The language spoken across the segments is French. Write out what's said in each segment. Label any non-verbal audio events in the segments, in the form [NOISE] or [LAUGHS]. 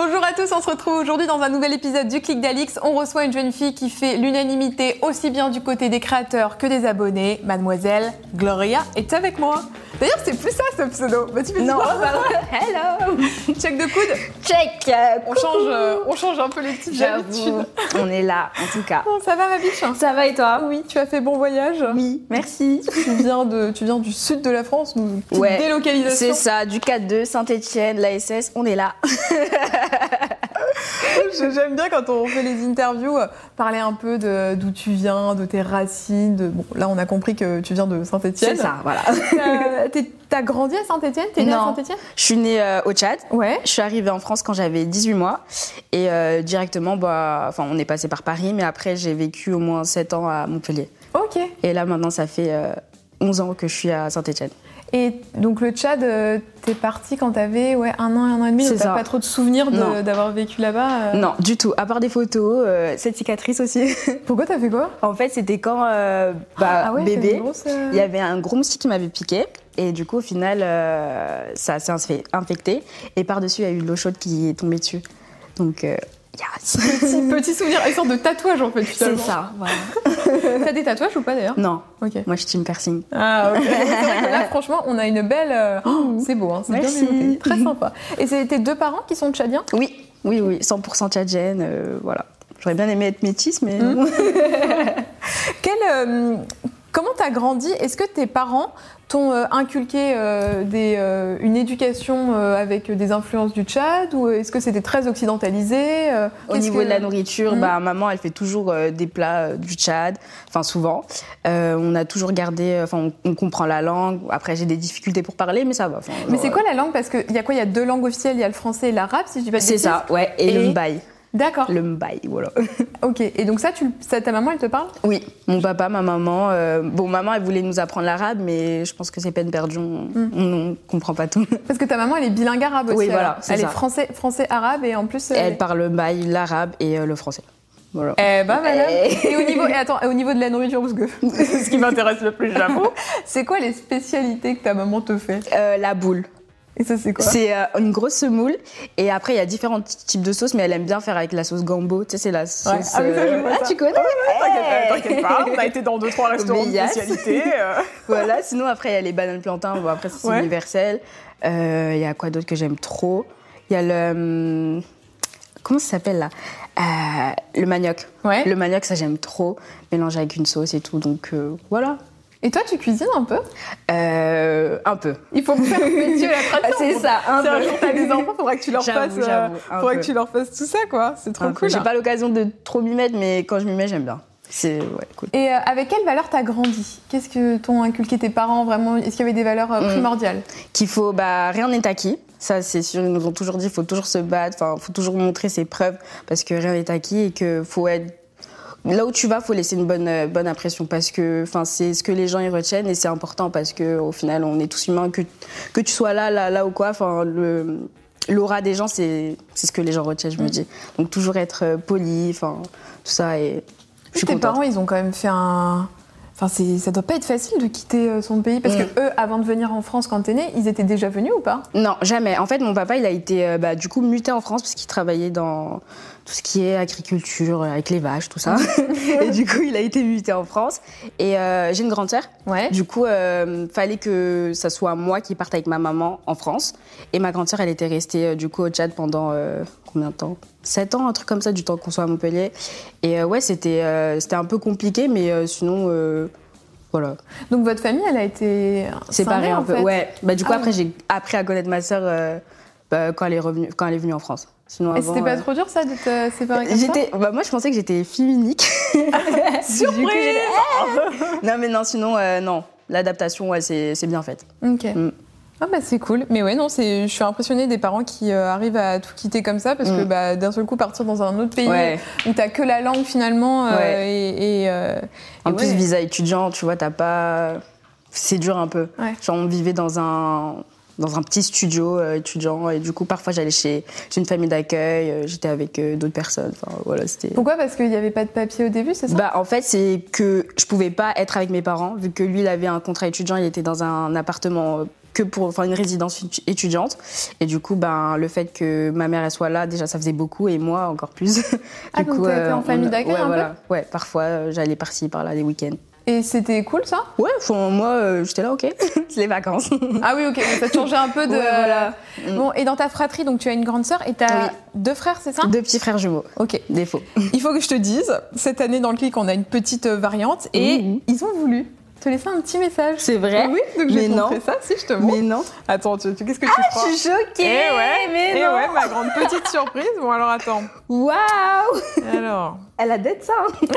Bonjour à tous, on se retrouve aujourd'hui dans un nouvel épisode du Clic d'Alix. On reçoit une jeune fille qui fait l'unanimité aussi bien du côté des créateurs que des abonnés. Mademoiselle Gloria est avec moi. D'ailleurs, c'est plus ça ce pseudo. Bah, tu fais Non, [LAUGHS] Hello Check de coude. Check On change, euh, on change un peu les petites habitudes. On est là, en tout cas. Bon, ça va ma biche? Ça va et toi? Oui, tu as fait bon voyage. Oui, merci. Tu viens, de, tu viens du sud de la France, nous, Ouais, délocalisation. C'est ça, du 4-2, Saint-Etienne, l'ASS, on est là. [LAUGHS] [LAUGHS] J'aime bien quand on fait les interviews, euh, parler un peu de d'où tu viens, de tes racines. De... Bon, là, on a compris que tu viens de Saint-Etienne. C'est ça, voilà. T'as grandi à Saint-Etienne T'es née à. Saint-Etienne Je suis née euh, au Tchad. Ouais. Je suis arrivée en France quand j'avais 18 mois. Et euh, directement, bah, enfin, on est passé par Paris, mais après, j'ai vécu au moins 7 ans à Montpellier. Ok. Et là, maintenant, ça fait euh, 11 ans que je suis à Saint-Etienne. Et donc le Tchad, euh, t'es parti quand t'avais ouais, un an, un an et demi, donc t'as pas trop de souvenirs d'avoir vécu là-bas. euh. Non, du tout. À part des photos, euh, cette cicatrice aussi. [LAUGHS] Pourquoi t'as fait quoi? En fait, c'était quand, euh, bah, Ah ouais, t'as bébé, grosse, Il y avait un gros moustique qui m'avait piqué. Et du coup, au final, ça s'est infecté. Et par-dessus, il y a eu de l'eau chaude qui est tombée dessus. Donc, yes. Petit, petit souvenir, une sorte de tatouage en fait. C'est ça, voilà. [LAUGHS] T'as des tatouages ou pas d'ailleurs Non, Ok. moi, je suis team piercing. Ah ok. [LAUGHS] C'est vrai que là franchement on a une belle. euh, c'est beau, hein, c'est bien très [LAUGHS] sympa. Et c'est tes deux parents qui sont tchadiens? Oui, oui, oui, 100% tchadienne, euh, voilà. J'aurais bien aimé être métisse, mais non. Quel, euh, Comment t'as grandi? Est-ce que tes parents t'ont euh, inculqué euh, des, euh, une éducation euh, avec des influences du Tchad ou est-ce que c'était très occidentalisé Au niveau que- de la nourriture, Mhm. bah, maman, elle fait toujours des plats du Tchad, enfin souvent. On a toujours gardé, enfin on, on comprend la langue. Après, j'ai des difficultés pour parler, mais ça va. Mais c'est quoi la langue? Parce qu'il y a quoi? Il y a deux langues officielles, il y a le français et l'arabe, si je dis pas de C'est ça, ouais. Et, Et- le mbaï. D'accord. Le mbaï, voilà. [LAUGHS] Ok. Et donc ça, tu, ça, ta maman, elle te parle? Oui, mon papa, ma maman. euh, bon, maman, elle voulait nous apprendre l'arabe, mais je pense que c'est peine perdue. On, on, on comprend pas tout. [LAUGHS] Parce que ta maman, elle est bilingue arabe aussi. Oui, voilà, c'est Elle ça. est français, français arabe et en plus. Elle parle le mbaï, l'arabe et euh, le français. Voilà. Eh ben madame. Eh. Et au niveau, [LAUGHS] et attends, et au niveau de la nourriture, parce que c'est ce qui m'intéresse le plus, j'avoue. C'est quoi les spécialités que ta maman te fait? Euh, la boule. Et ça, c'est quoi? C'est euh, une grosse semoule. Et après, il y a différents ty- types de sauces, mais elle aime bien faire avec la sauce gambo. Tu sais, c'est la sauce. Ouais. Ah ça, je euh, ah, ça. tu connais? T'inquiète t'inquiète pas, on a été dans deux, trois restaurants de spécialité. euh. [LAUGHS] Voilà, sinon après il y a les bananes plantains, bon après c'est Ouais. universel. Euh, Il y a quoi d'autre que j'aime trop? Il y a le... hum, Comment ça s'appelle là? Le manioc. Ouais. Le manioc, ça j'aime trop, mélangé avec une sauce et tout, donc voilà. Et toi, tu cuisines un peu? Euh, un peu. Il faut faire [LAUGHS] métier la tradition. c'est ça, un Si un peu. jour t'as des enfants, faudra que tu leur fasses. euh, faudra peu. que tu leur fasses tout ça, quoi. C'est trop Un cool. J'ai hein. pas l'occasion de trop m'y mettre, mais quand je m'y mets, j'aime bien. C'est ouais, cool. Et euh, avec quelles valeurs t'as grandi? Qu'est-ce que t'ont inculqué tes parents vraiment? Est-ce qu'il y avait des valeurs euh, Mm. primordiales? Qu'il faut bah rien n'est acquis ça c'est sûr ils nous ont toujours dit il faut toujours se battre enfin faut toujours montrer ses preuves parce que rien n'est acquis et que faut être là où tu vas faut laisser une bonne euh, bonne impression parce que enfin c'est ce que les gens y retiennent et c'est important parce que au final on est tous humains que que tu sois là là là ou quoi enfin le l'aura des gens c'est c'est ce que les gens retiennent je me dis donc toujours être euh, poli enfin tout ça et je suis Tes contente parents, ils ont quand même fait un. Enfin, c'est- ça doit pas être facile de quitter euh, son pays parce Mm. que eux, avant de venir en France quand t'es né, ils étaient déjà venus ou pas? Non, jamais. En fait, mon papa, il a été bah, du coup muté en France parce qu'il travaillait dans tout ce qui est agriculture, euh, avec les vaches, tout ça. [LAUGHS] et du coup, il a été muté en France. Et euh, j'ai une grande sœur. Ouais. Du coup, euh, fallait que ça soit moi qui parte avec ma maman en France. Et ma grande sœur, elle était restée euh, du coup au Tchad pendant euh, combien de temps? 7 ans, un truc comme ça, du temps qu'on soit à Montpellier. Et ouais, c'était c'était un peu compliqué, mais sinon, voilà. Donc votre famille, elle a été Séparé scindée, un en peu. fait? Ouais. Bah, du coup, Ah après, ouais. j'ai appris à connaître ma sœur euh, bah, quand, elle est revenue, quand elle est venue en France. Sinon, Et c'était pas euh, trop dur ça de te séparer comme ça J'étais, bah, moi je pensais que j'étais fille unique. Surprise [LAUGHS] coup, j'étais- non mais non, sinon euh, non, l'adaptation ouais, c'est, c'est bien faite. Ok. Mm. Ah bah c'est cool, mais ouais non c'est, je suis impressionnée des parents qui euh, arrivent à tout quitter comme ça parce que Mm. bah, d'un seul coup partir dans un autre pays Ouais. où t'as que la langue finalement euh, Ouais. et, et, euh, En et plus, ouais. visa étudiant, tu vois, t'as pas. C'est dur un peu. Genre, on vivait dans un dans un petit studio euh, étudiant et du coup parfois j'allais chez, chez une famille d'accueil euh, j'étais avec euh, d'autres personnes enfin voilà c'était Pourquoi? Parce qu'il n'y avait pas de papier au début, c'est ça? Bah, en fait, c'est que je pouvais pas être avec mes parents, vu que lui, il avait un contrat étudiant, il était dans un appartement que pour, enfin, une résidence étu- étudiante. Et du coup, ben, le fait que ma mère, elle soit là, déjà, ça faisait beaucoup, et moi, encore plus. [LAUGHS] du Ah, donc été en famille d'accueil ouais, un peu? Voilà. Ouais, parfois, j'allais par-ci, par-là, les week-ends. Et c'était cool ça? Ouais, enfin, moi, euh, j'étais là, ok, [LAUGHS] c'est les vacances. Ah oui, ok, ça changeait un peu de. Ouais, voilà. Bon, et dans ta fratrie, donc tu as une grande sœur et t'as Oui. deux frères, c'est ça? Deux petits frères jumeaux, Ok. défaut. Il faut que je te dise, cette année dans le clic, on a une petite euh, variante et ils ont voulu te laisser un petit message. C'est vrai Oui, donc montrer ça, si je te montre. Mais non. Attends, tu, tu- qu'est-ce que tu crois Je suis choquée, Eh ouais, mais eh non. ouais, ma grande petite surprise. Bon, alors attends. Waouh Alors. Elle a d'être ça. [LAUGHS]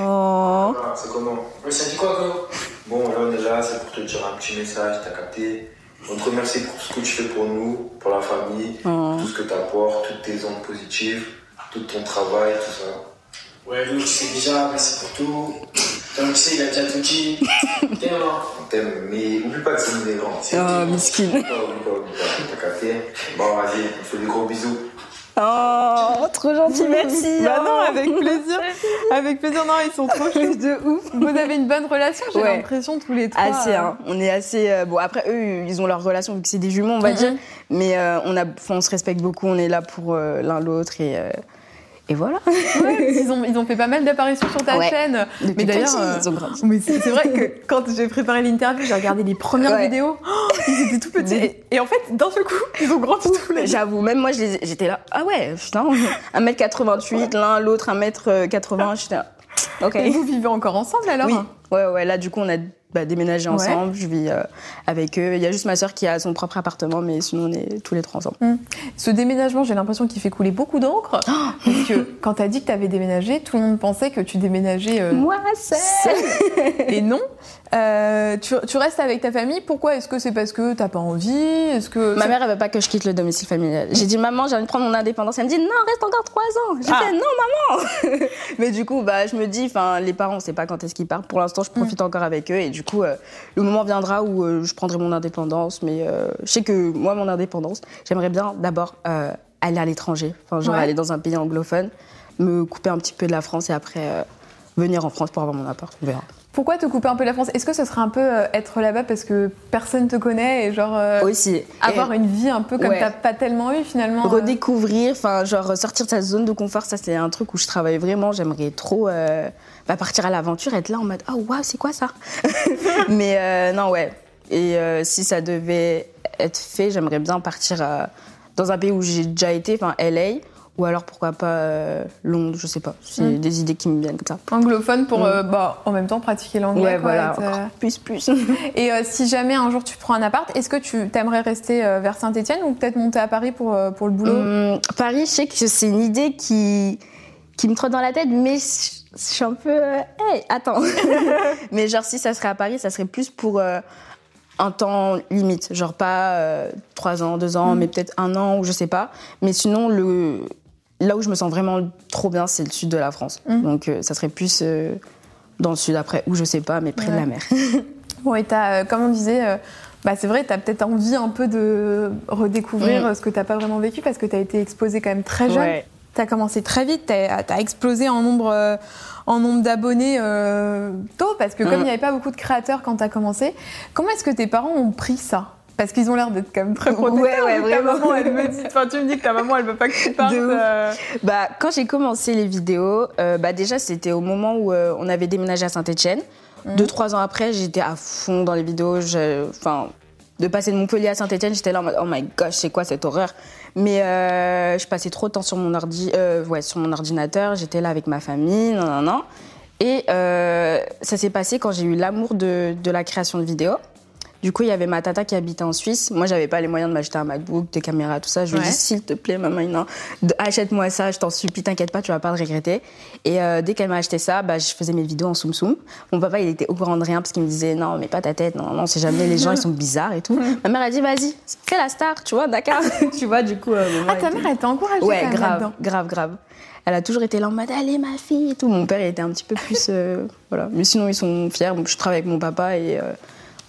oh. Ah, c'est comment Oui, ça dit quoi, Golo Bon, là, on est là, c'est pour te dire un petit message, t'as capté. On te remercie pour ce que tu fais pour nous, pour la famille, Oh. tout ce que t'apportes, toutes tes ondes positives, tout ton travail, tout ça. Ouais, Lou, tu sais déjà, merci pour tout. Comme tu sais, il a déjà tout dit. [LAUGHS] T'aimes, hein On t'aime, mais oublie pas que c'est nous les grands. C'est Oh, miskin. Oublie pas, oublie pas, oublie pas. T'as capté Bon, vas-y, on te fait des gros bisous. Oh, trop gentil, merci. [LAUGHS] Bah non, Oh. avec plaisir. Avec plaisir, non, ils sont trop [LAUGHS] chouettes. de ouf. Vous avez une bonne relation, j'ai Ouais. l'impression, tous les trois. Assez, euh. hein. On est assez. euh, bon, après, eux, ils ont leur relation, vu que c'est des jumeaux, on va Mhm. dire. Mais euh, on, a, on se respecte beaucoup, on est là pour euh, l'un l'autre et, et voilà. Ouais, ils, ont, ils ont fait pas mal d'apparitions sur ta Ouais. chaîne. Depuis Mais d'ailleurs, euh, ils ont grandi. Mais c'est vrai que quand j'ai préparé l'interview, j'ai regardé les premières Ouais. vidéos. Oh, ils étaient tout petits. Et, et en fait, d'un seul coup, ils ont grandi tous les J'avoue, même moi, j'étais là. Ah ouais, putain, 1m88, l'un, l'autre 1m80. J'étais là. Ok. Et vous vivez encore ensemble alors Oui, ouais, ouais, là, du coup, on a bah, déménagé Ouais. ensemble. Je vis euh, avec eux. Il y a juste ma soeur qui a son propre appartement, mais sinon, on est tous les trois ensemble. Ce déménagement, j'ai l'impression qu'il fait couler beaucoup d'encre. parce que quand t'as dit que t'avais déménagé, tout le monde pensait que tu déménageais. euh, Moi, c'est. et non. Euh, tu, tu restes avec ta famille. Pourquoi Est-ce que c'est parce que t'as pas envie? Est-ce que Ma mère, elle veut pas que je quitte le domicile familial. J'ai dit, maman, j'ai envie de prendre mon indépendance. Elle me dit, non, reste encore trois ans. J'ai Ah. fait, non, maman. [LAUGHS] Mais du coup, bah, je me dis, enfin, les parents, on sait pas quand est-ce qu'ils partent. Pour l'instant, je profite Mm. encore avec eux. Et du coup, euh, le moment viendra où euh, je prendrai mon indépendance. Mais euh, je sais que moi, mon indépendance, j'aimerais bien d'abord aller à l'étranger. Enfin, genre Ouais. aller dans un pays anglophone, me couper un petit peu de la France et après venir en France pour avoir mon appart. On verra. Pourquoi te couper un peu la France? Est-ce que ce serait un peu euh, être là-bas parce que personne te connaît et genre euh, Aussi. avoir Et- une vie un peu comme Ouais. t'as pas tellement eu finalement redécouvrir, enfin genre sortir de sa zone de confort, ça c'est un truc où je travaille vraiment. J'aimerais trop bah, partir à l'aventure, être là en mode oh waouh c'est quoi ça? [LAUGHS] Mais euh, non ouais. Et euh, si ça devait être fait, j'aimerais bien partir euh, dans un pays où j'ai déjà été, enfin LA. Ou alors pourquoi pas Londres, je sais pas. C'est Mm. des idées qui me viennent comme ça. anglophone pour Mm. bah, en même temps pratiquer l'anglais. Ouais, quoi, voilà, être, encore plus, plus. [LAUGHS] Et si jamais un jour tu prends un appart, est-ce que tu t'aimerais rester vers Saint-Etienne ou peut-être monter à Paris pour, pour le boulot? Hum, Paris, je sais que c'est une idée qui, qui me trotte dans la tête, mais je, je suis un peu. euh, hey, attends. [LAUGHS] mais genre, si ça serait à Paris, ça serait plus pour euh, un temps limite. Genre, pas euh, trois ans, deux ans, Mm. mais peut-être un an ou je sais pas. Mais sinon, le, là où je me sens vraiment trop bien, c'est le sud de la France. Mm. Donc, ça serait plus dans le sud après, ou je sais pas, mais près de la mer. [LAUGHS] Bon, et t'as, comme on disait, bah, c'est vrai, tu as peut-être envie un peu de redécouvrir Mm. ce que tu pas vraiment vécu parce que tu as été exposé quand même très jeune. Ouais. Tu as commencé très vite, tu as, explosé en nombre, euh, en nombre d'abonnés euh, tôt parce que comme il Mm. n'y avait pas beaucoup de créateurs quand tu as commencé, comment est-ce que tes parents ont pris ça? Parce qu'ils ont l'air d'être quand même très protecteurs. Ouais, ouais, ta maman, elle me dit, enfin, tu me dis que ta maman, elle veut pas que tu partes. Euh, Bah, quand j'ai commencé les vidéos, euh, bah déjà c'était au moment où euh, on avait déménagé à Saint-Etienne. Mhm. Deux, trois ans après, j'étais à fond dans les vidéos. Enfin, de passer de Montpellier à Saint-Etienne, j'étais là en mode oh my gosh, c'est quoi cette horreur? Mais euh, je passais trop de temps sur mon, ordi, euh, ouais, sur mon ordinateur, j'étais là avec ma famille, non, non, non. Et euh, ça s'est passé quand j'ai eu l'amour de, de la création de vidéos. Du coup, il y avait ma tata qui habitait en Suisse. Moi, j'avais pas les moyens de m'acheter un MacBook, des caméras, tout ça. Je lui ai dit, s'il te plaît, maman, achète-moi ça, je t'en supplie, t'inquiète pas, tu vas pas le regretter. Et euh, dès qu'elle m'a acheté ça, bah, je faisais mes vidéos en Soum Soum. Mon papa, il était au courant de rien parce qu'il me disait, non, mais pas ta tête, non, non, c'est jamais, les gens, ils sont bizarres et tout. [LAUGHS] Ma mère a dit, vas-y, fais la star, tu vois, d'accord. [LAUGHS] tu vois, du coup, euh, Ah, ta mère, elle t'a encouragée Ouais, grave, grave, grave. Elle a toujours été là en mode allez ma fille et tout. Mon père il était un petit peu plus euh, voilà, mais sinon ils sont fiers. Donc, je travaille avec mon papa et euh,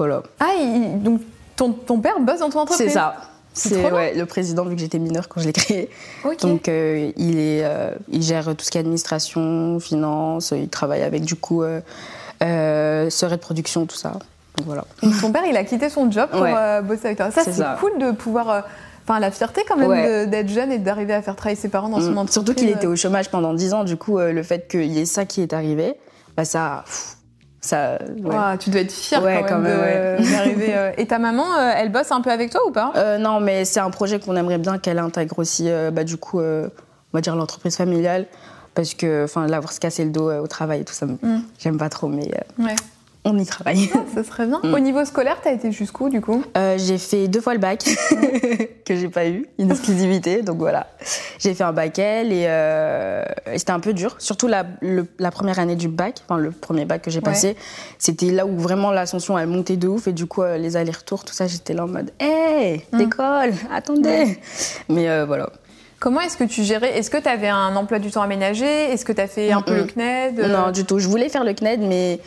voilà. Ah, il- donc ton, ton père bosse dans ton entreprise C'est ça. C'est ouais, le président vu que j'étais mineure quand je l'ai créé. Ok. Donc euh, il est euh, il gère tout ce qui est administration, finance. Il travaille avec du coup euh, euh, de production tout ça. Donc voilà. Donc, ton père, il a quitté son job pour Ouais. euh, bosser avec toi. Ça, C'est cool de pouvoir. Enfin, la fierté quand même Ouais. d'être jeune et d'arriver à faire travailler ses parents dans son Mm. entreprise. Surtout qu'il était au chômage pendant 10 ans. Du coup le fait qu'il y ait ça qui est arrivé, bah ça pff, ça ouais. Ouah, tu dois être fière Ouais, quand même, d'arriver. euh. Et ta maman, euh, elle bosse un peu avec toi ou pas? Euh, non, mais c'est un projet qu'on aimerait bien qu'elle intègre aussi, euh, bah, du coup, euh, on va dire l'entreprise familiale. Parce que, enfin, l'avoir se casser le dos au travail et tout ça, Mm. j'aime pas trop, mais. On y travaille. Ça serait bien. Mm. Au niveau scolaire, t'as été jusqu'où du coup? Euh, j'ai fait deux fois le bac, [LAUGHS] que j'ai pas eu, une exclusivité, donc voilà. J'ai fait un bac L et, euh, et c'était un peu dur, surtout la, le- la première année du bac, enfin le premier bac que j'ai passé, c'était là où vraiment l'ascension elle montait de ouf et du coup euh, les allers-retours, tout ça, j'étais là en mode, hé, Mm. d'école, attendez. [LAUGHS] Mais euh, voilà. Comment est-ce que tu gérais? Est-ce que tu avais un emploi du temps aménagé? Est-ce que tu as fait un peu Mm-mm. le CNED? Non, du tout. Je voulais faire le CNED, mais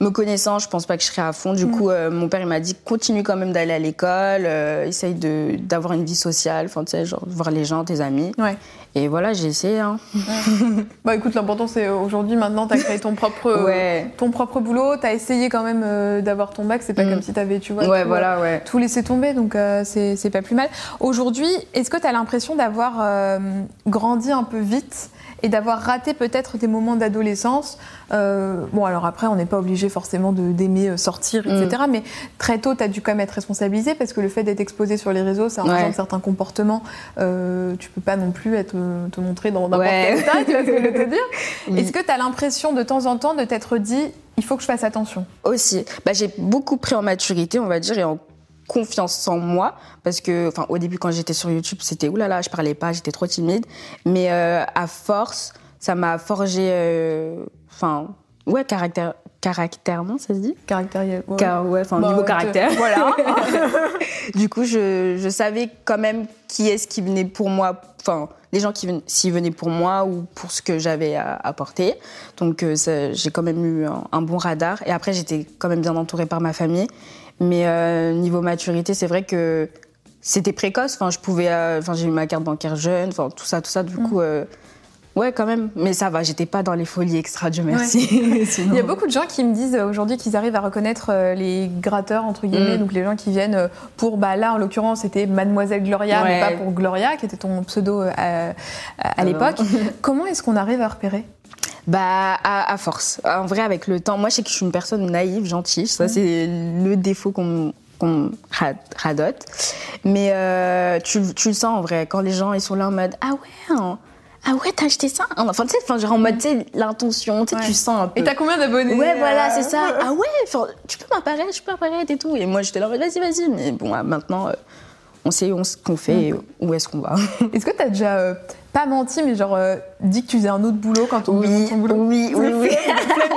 me connaissant, je pense pas que je serais à fond. Du Mm. coup, euh, mon père, il m'a dit continue quand même d'aller à l'école, euh, essaye de- d'avoir une vie sociale, enfin, tu sais, genre voir les gens, tes amis. Ouais. Et voilà, j'ai essayé. Hein. [LAUGHS] Bah écoute, l'important c'est euh, aujourd'hui, maintenant, tu as créé ton propre, euh, Ouais. ton propre boulot, tu as essayé quand même euh, d'avoir ton bac, c'est pas Mm. comme si tu avais, tu vois, ouais, tout, voilà, ouais. tout laissé tomber, donc euh, c'est pas plus mal. Aujourd'hui, est-ce que tu as l'impression d'avoir grandi un peu vite et d'avoir raté peut-être des moments d'adolescence Euh, Bon, alors après, on n'est pas obligé forcément d'aimer euh, sortir, etc. Mm. Mais très tôt, tu as dû quand même être responsabilisé parce que le fait d'être exposé sur les réseaux, ça engendre Ouais. certains comportements. Euh, tu peux pas non plus être, euh, te montrer dans n'importe Ouais. quel état, tu vois ce que je veux te dire [LAUGHS] Oui. Est-ce que tu as l'impression de temps en temps de t'être dit, il faut que je fasse attention? Aussi. Bah, j'ai beaucoup pris en maturité, on va dire, et en confiance en moi. Parce que, enfin, au début, quand j'étais sur YouTube, c'était oulala, je parlais pas, j'étais trop timide. Mais euh, à force, ça m'a forgé, euh, enfin, ouais, caractère, caractèrement, ça se dit? Caractériel. ouais. Car, ouais, enfin, Bah, niveau caractère. [LAUGHS] Voilà. [LAUGHS] Du coup, je, je savais quand même qui est-ce qui venait pour moi, enfin, les gens qui venaient, s'ils venaient pour moi ou pour ce que j'avais à apporter. Donc, euh, ça- j'ai quand même eu un, un bon radar. Et après, j'étais quand même bien entourée par ma famille. Mais euh, niveau maturité, c'est vrai que c'était précoce. Enfin, je pouvais, euh, enfin, j'ai eu ma carte bancaire jeune, enfin, tout ça, tout ça. Du Mm. coup, euh, ouais, quand même. Mais ça va, j'étais pas dans les folies extra, Dieu merci. [LAUGHS] Sinon- Il y a beaucoup de gens qui me disent aujourd'hui qu'ils arrivent à reconnaître les gratteurs, entre guillemets, Mm. donc les gens qui viennent pour, bah là en l'occurrence c'était Mademoiselle Gloria, mais pas pour Gloria, qui était ton pseudo à, à l'époque. [LAUGHS] Comment est-ce qu'on arrive à repérer? Bah, à, à force. En vrai, avec le temps, moi, je sais que je suis une personne naïve, gentille. Ça, c'est le défaut qu'on qu'on ra- radote. Mais euh, tu, tu le sens en vrai, quand les gens ils sont là en mode Ah ouais, hein. ah ouais, t'as acheté ça Enfin, tu sais, enfin, genre en mode, tu sais, l'intention, tu sais, Ouais. tu sens un peu. Et t'as combien d'abonnés Ouais, voilà, euh, c'est ça. [LAUGHS] Ah ouais, enfin, tu peux m'apparaître, je peux apparaître et tout. Et moi, j'étais là en mode Vas-y, vas-y. Mais bon, ah, maintenant, euh, on sait ce qu'on fait et où est-ce qu'on va. Est-ce que t'as déjà pas menti, mais genre euh, dit que tu faisais un autre boulot quand on Oui, ton boulot. oui, oui, oui.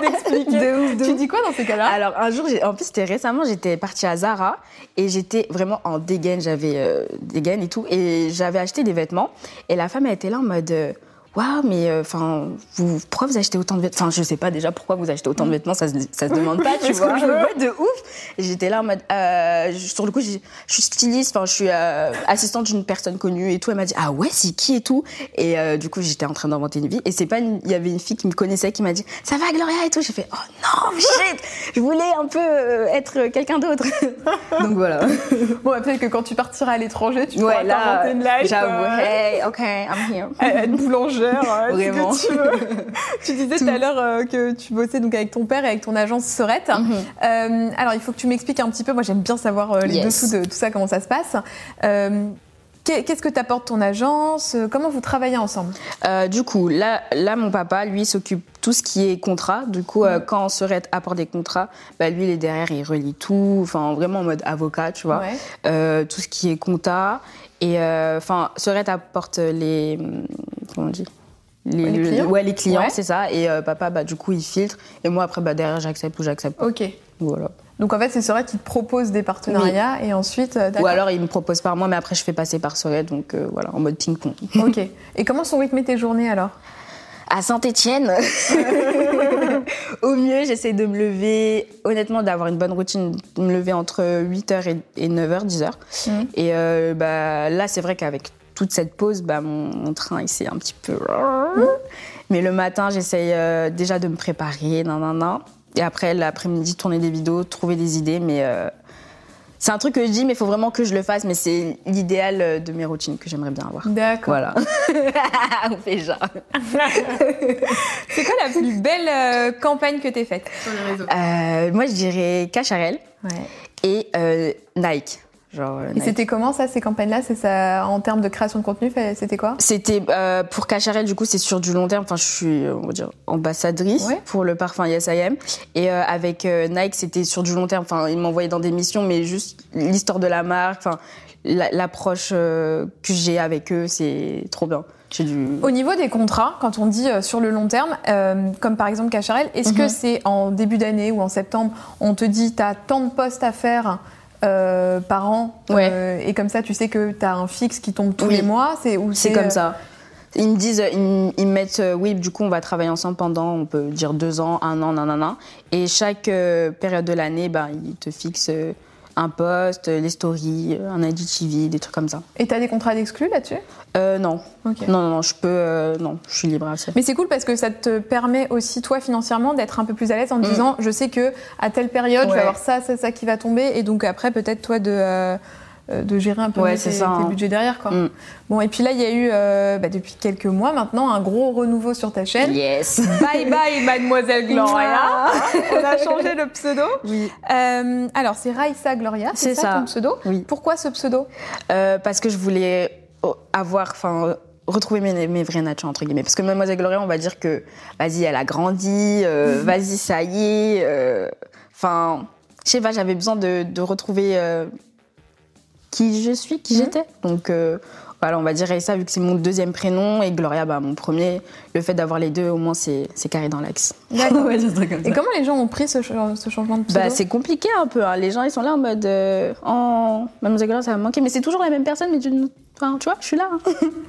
D'expliquer. [LAUGHS] De ouf, Tu dis quoi dans ces cas-là? Alors un jour, en plus c'était récemment, j'étais partie à Zara et j'étais vraiment en dégaine, j'avais euh, des gaines et tout, et j'avais acheté des vêtements et la femme elle était là en mode euh, waouh mais enfin vous pourquoi vous achetez autant de vêtements? Enfin je sais pas déjà pourquoi vous achetez autant de vêtements, ça se, ça se demande pas, [LAUGHS] tu vois. je. Ouais, de ouf. J'étais là en mode euh, sur le coup je suis styliste, enfin je suis euh, assistante d'une personne connue et tout. Elle m'a dit ah ouais c'est qui et tout? Et euh, du coup j'étais en train d'inventer une vie et c'est pas une- il y avait une fille qui me connaissait qui m'a dit ça va Gloria et tout? J'ai fait oh non shit je voulais un peu euh, être quelqu'un d'autre. [LAUGHS] Donc voilà. [LAUGHS] Bon, peut-être que quand tu partiras à l'étranger, tu Ouais pourras là une life. j'avoue euh, hey ok I'm here. être Vraiment. ce que tu veux. [LAUGHS] tu disais tout à l'heure euh, que tu bossais donc avec ton père et avec ton agence Sorette. Mhm. Euh, alors, il faut que tu m'expliques un petit peu. Moi, j'aime bien savoir euh, les Yes. dessous de tout ça, comment ça se passe. Euh, Qu'est-ce que t'apporte ton agence? Comment vous travaillez ensemble? Euh, du coup, là, là, mon papa, lui, s'occupe tout ce qui est contrat. Du coup, euh, quand Serette apporte des contrats, bah, lui, il est derrière, il relie tout. Enfin, vraiment en mode avocat, tu vois. Ouais. Euh, tout ce qui est compta. Et euh, enfin, Serette apporte les. Comment on dit? Les le- clients? Ouais, les clients, Ouais. c'est ça. Et euh, papa, bah, du coup, il filtre. Et moi, après, bah, derrière, j'accepte ou j'accepte pas. Ok. Voilà. Donc en fait, c'est Sorette qui te propose des partenariats et ensuite. euh, Ou alors, il me propose par moi, mais après, je fais passer par Serette. Donc, euh, voilà, en mode ping-pong. Ok. Et comment sont rythmées tes journées alors? À Saint-Étienne, [LAUGHS] au mieux, j'essaie de me lever, honnêtement, d'avoir une bonne routine, de me lever entre 8h et 9h, 10h. Mhm. Et euh, bah, là, c'est vrai qu'avec toute cette pause, bah, mon, mon train, il s'est un petit peu. Mais le matin, j'essaye euh, déjà de me préparer, nan, nan, nan. Et après, l'après-midi, tourner des vidéos, trouver des idées. Mais euh, c'est un truc que je dis, mais il faut vraiment que je le fasse. Mais c'est l'idéal euh, de mes routines que j'aimerais bien avoir. D'accord. Voilà. [LAUGHS] On fait genre. [LAUGHS] C'est quoi la plus belle euh, campagne que t'aies faite? Sur les réseaux Euh, moi, je dirais Cacharel Ouais. et euh, Nike. Genre, euh, Et c'était comment ça, ces campagnes-là? C'est ça en termes de création de contenu, c'était quoi? C'était euh, pour Cacharel, du coup, c'est sur du long terme. Enfin, je suis, euh, on va dire, ambassadrice Ouais. pour le parfum Yes I Am. Et euh, avec euh, Nike, c'était sur du long terme. Enfin, ils m'envoyaient dans des missions, mais juste l'histoire de la marque, enfin, la- l'approche euh, que j'ai avec eux, c'est trop bien. Du. Au niveau des contrats, quand on dit euh, sur le long terme, euh, comme par exemple Cacharel, est-ce que Mhm. c'est en début d'année ou en septembre, on te dit t'as tant de postes à faire euh, par an Ouais. euh, et comme ça tu sais que t'as un fixe qui tombe tous Oui. les mois C'est C'est euh, comme ça. Ils me disent, ils, me- ils me mettent, euh, oui, du coup, on va travailler ensemble pendant, on peut dire deux ans, un an, nanana. Et chaque euh, période de l'année, ben, ils te fixent euh, un poste, les stories, euh, un IGTV, des trucs comme ça. Et t'as des contrats d'exclus là-dessus? Euh, non. Non, non, non, je peux, euh, non, je suis libre à ça. Mais c'est cool parce que ça te permet aussi, toi, financièrement, d'être un peu plus à l'aise en te Mm. disant, je sais que à telle période, je vais Ouais. avoir ça, ça, ça qui va tomber. Et donc après, peut-être, toi, de, euh, euh, de gérer un peu Ouais, tes, hein. budgets derrière. Quoi. Mm. Bon, et puis là, il y a eu, euh, bah, depuis quelques mois maintenant, un gros renouveau sur ta chaîne. Yes. [LAUGHS] Bye bye, mademoiselle Gloria. [LAUGHS] On a changé le pseudo. Oui. Euh, alors, c'est Raissa Gloria, c'est ça, ça. ton pseudo? Oui. Pourquoi ce pseudo? Euh, parce que je voulais avoir, enfin, euh, retrouver mes, mes vraies natures, entre guillemets. Parce que Mademoiselle Gloria, on va dire que, vas-y, elle a grandi, euh, [LAUGHS] vas-y, ça y est. euh, Enfin, je sais pas, j'avais besoin de, de retrouver euh, qui je suis, qui Mhm. j'étais. Donc, euh, voilà, on va dire Raissa, vu que c'est mon deuxième prénom, et Gloria, bah, mon premier. Le fait d'avoir les deux, au moins, c'est c'est carré dans l'axe. D'accord. [LAUGHS] Ouais, Et ça. comment les gens ont pris ce, ce changement de pseudo Bah, c'est compliqué un peu. hein. Les gens, ils sont là en mode. Euh, oh, Mademoiselle Gloria, ça va me manquer. Mais c'est toujours la même personne, mais d'une. Enfin, tu vois, je suis là. hein.